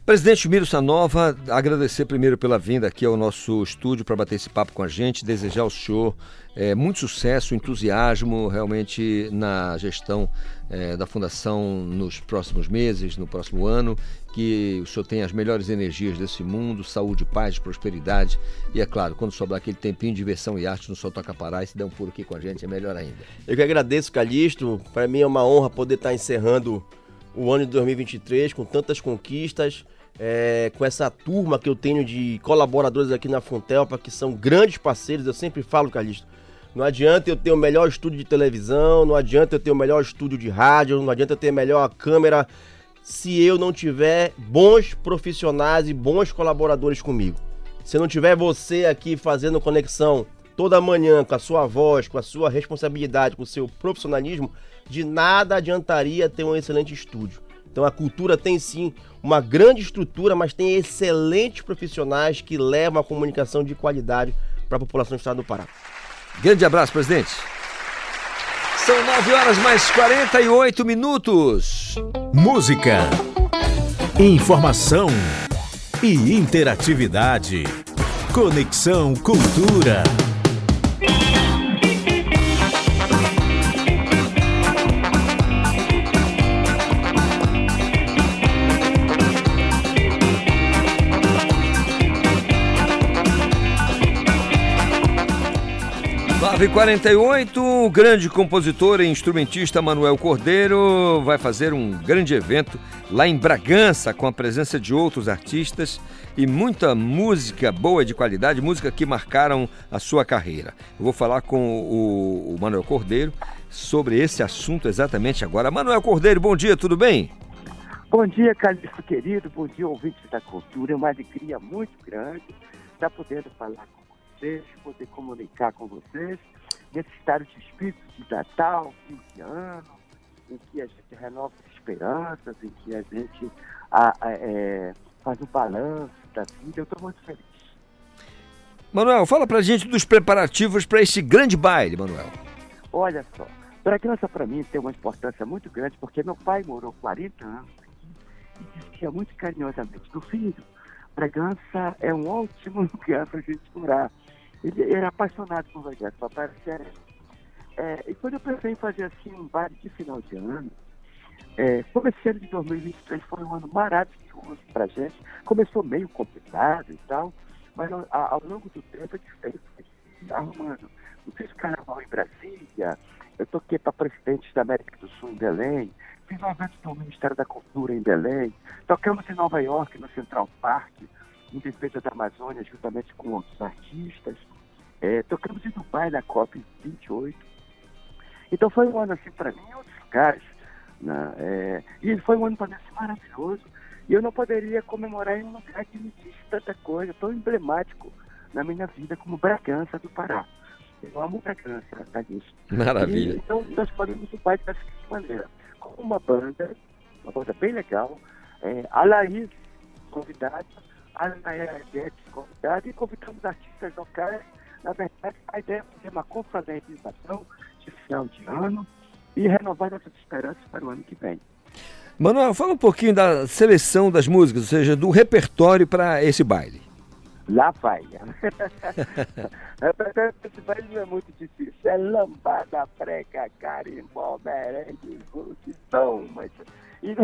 Presidente Miro Sanova, agradecer primeiro pela vinda aqui ao nosso estúdio para bater esse papo com a gente, desejar ao senhor é, muito sucesso, entusiasmo realmente na gestão é, da Fundação nos próximos meses, no próximo ano, que o senhor tenha as melhores energias desse mundo, saúde, paz, prosperidade. E, é claro, quando sobrar aquele tempinho de diversão e arte no Sol Toca Pará, e se der um pulo aqui com a gente, é melhor ainda. Eu que agradeço, Calixto, para mim é uma honra poder estar encerrando o ano de 2023 com tantas conquistas, é, com essa turma que eu tenho de colaboradores aqui na Fontelpa, que são grandes parceiros, eu sempre falo, Calixto, não adianta eu ter o melhor estúdio de televisão, não adianta eu ter o melhor estúdio de rádio, não adianta eu ter a melhor câmera, se eu não tiver bons profissionais e bons colaboradores comigo. Se não tiver você aqui fazendo conexão toda manhã com a sua voz, com a sua responsabilidade, com o seu profissionalismo, de nada adiantaria ter um excelente estúdio. Então a cultura tem sim uma grande estrutura, mas tem excelentes profissionais que levam a comunicação de qualidade para a população do estado do Pará. Grande abraço, presidente. São 9 horas mais 48 minutos. Música, informação e interatividade. Conexão Cultura. Nove e 48 o grande compositor e instrumentista Manuel Cordeiro vai fazer um grande evento lá em Bragança com a presença de outros artistas e muita música boa de qualidade, música que marcaram a sua carreira. Eu vou falar com o, o Manuel Cordeiro sobre esse assunto exatamente agora. Manuel Cordeiro, bom dia, tudo bem? Bom dia, Calixto querido, bom dia, ouvintes da cultura. É uma alegria muito grande estar podendo falar vocês, poder comunicar com vocês nesse estado de espírito de Natal, fim de ano, em que a gente renova as esperanças, em que a gente a, a, é, faz um balanço da vida. Eu estou muito feliz. Manuel, fala pra gente dos preparativos para esse grande baile, Manuel. Olha só, Bragança para mim tem uma importância muito grande porque meu pai morou 40 anos aqui e dizia muito carinhosamente do filho, Bragança é um ótimo lugar para a gente morar. Ele era apaixonado por Bragança, papai era cearense. É, e quando eu pensei em fazer assim um baile de final de ano, é, esse ano de 2023 foi um ano maravilhoso pra gente, começou meio complicado e tal, mas ao, ao longo do tempo a fez foi arrumando. Eu fiz carnaval em Brasília, eu toquei para presidentes da América do Sul em Belém, fiz um evento do Ministério da Cultura em Belém, tocamos em Nova York, no Central Park, em defesa da Amazônia, juntamente com outros artistas. É, tocamos em Dubai na COP 28. Então foi um ano assim para mim outros lugares. Né? É, e foi um ano para mim assim, maravilhoso. E eu não poderia comemorar em um lugar que me disse tanta coisa, tão emblemático na minha vida como Bragança do Pará. Eu amo Bragança, tá nisso. Maravilha. E, então nós podemos o pai da seguinte maneira, com uma banda, uma banda bem legal, é, a Laís convidada, a Naira Guedes convidada e convidamos artistas locais. Na verdade, a ideia é fazer uma confraternização de final de ano e renovar nossas esperanças para o ano que vem. Manuel, fala um pouquinho da seleção das músicas, ou seja, do repertório para esse baile. Lá vai. Esse baile não é muito difícil. É lambada, prega, carimbó, merengue, multidão. Mas... E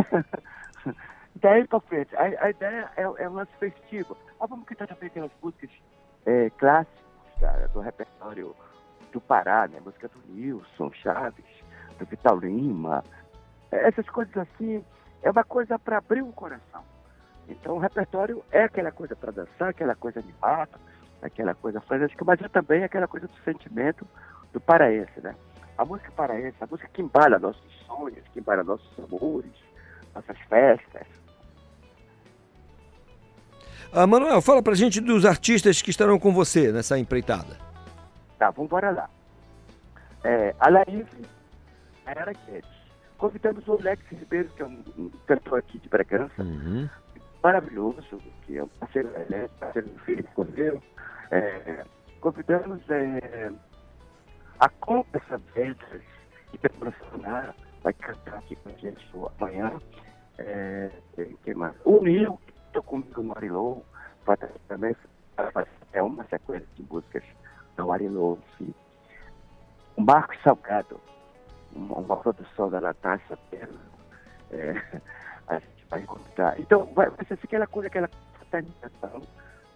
daí pra frente, a, a ideia é, é um lance festivo. Ah, vamos cantar também aquelas músicas é, clássicas do repertório do Pará, né? Música do Nilson Chaves, do Vital Lima. É, Essas coisas assim, é uma coisa para abrir o coração. Então o repertório é aquela coisa para dançar, aquela coisa animada, aquela coisa frenética, mas é também aquela coisa do sentimento do paraense, né? A música paraense, a música que embala nossos sonhos, que embala nossos amores, nossas festas. Ah, Manuel, fala pra gente dos artistas que estarão com você nessa empreitada. Tá, vamos embora lá. É, a Laís, a Era Guedes. Convidamos o Lex Ribeiro, que é um, um cantor aqui de Bragança, maravilhoso, que é um parceiro, ele é parceiro do Felipe Cordeiro. É, convidamos é, a Compra Sabetas, que Sonar, vai cantar aqui com a gente amanhã. É, quem mais? O Nil, estou comigo no Arilou, vai também é uma sequência de músicas do Arilou. sim. O Marcos Salgado, uma, uma produção da Natasha Pedro, é, a gente vai encontrar. Então, vai, vai ser aquela coisa, aquela fraternização,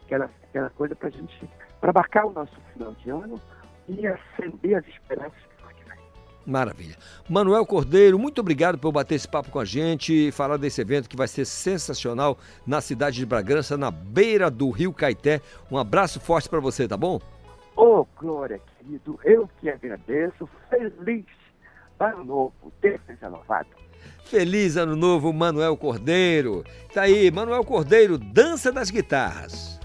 aquela, aquela coisa para gente, para marcar o nosso final de ano e acender as esperanças. Maravilha. Manuel Cordeiro, muito obrigado por bater esse papo com a gente e falar desse evento que vai ser sensacional na cidade de Bragança, na beira do Rio Caeté. Um abraço forte para você, tá bom? Ô, Glória, querido, eu que agradeço. Feliz ano novo, Deus seja louvado. Feliz ano novo, Manuel Cordeiro. Tá aí, Manuel Cordeiro, dança das guitarras.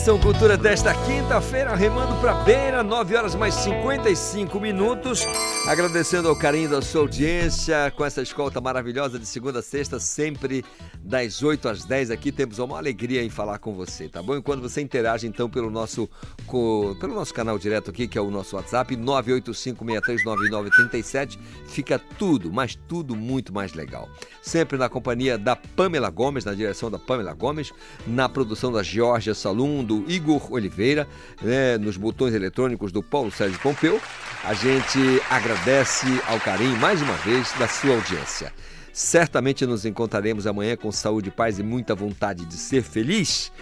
Conexão Cultura desta quinta-feira, remando para beira, 9 horas mais 55 minutos. Agradecendo ao carinho da sua audiência com essa escolta maravilhosa de segunda a sexta, sempre das 8 às 10 aqui. Temos uma alegria em falar com você, tá bom? Enquanto você interage então pelo nosso, co- pelo nosso canal direto aqui, que é o nosso WhatsApp, 985639937, fica tudo, mas tudo muito mais legal. Sempre na companhia da Pamela Gomes, na direção da Pamela Gomes, na produção da Georgia Salum, do Igor Oliveira, né, nos botões eletrônicos do Paulo Sérgio Pompeu. A gente agradece ao carinho, mais uma vez, da sua audiência. Certamente nos encontraremos amanhã com saúde, paz e muita vontade de ser feliz.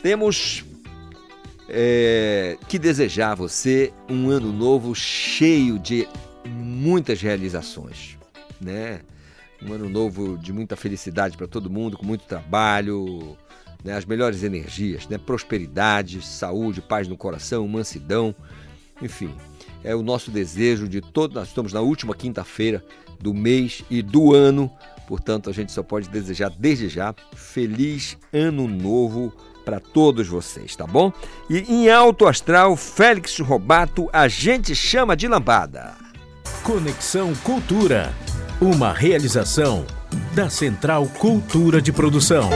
Temos é, que desejar a você um ano novo cheio de muitas realizações, né? Um ano novo de muita felicidade para todo mundo, com muito trabalho, né? as melhores energias, né? Prosperidade, saúde, paz no coração, mansidão, enfim. É o nosso desejo de todo. Nós estamos na última quinta-feira do mês e do ano, portanto, a gente só pode desejar desde já feliz ano novo para todos vocês, tá bom? E em alto astral, Félix Robato, a gente chama de lambada. Conexão Cultura. Uma realização da Central Cultura de Produção.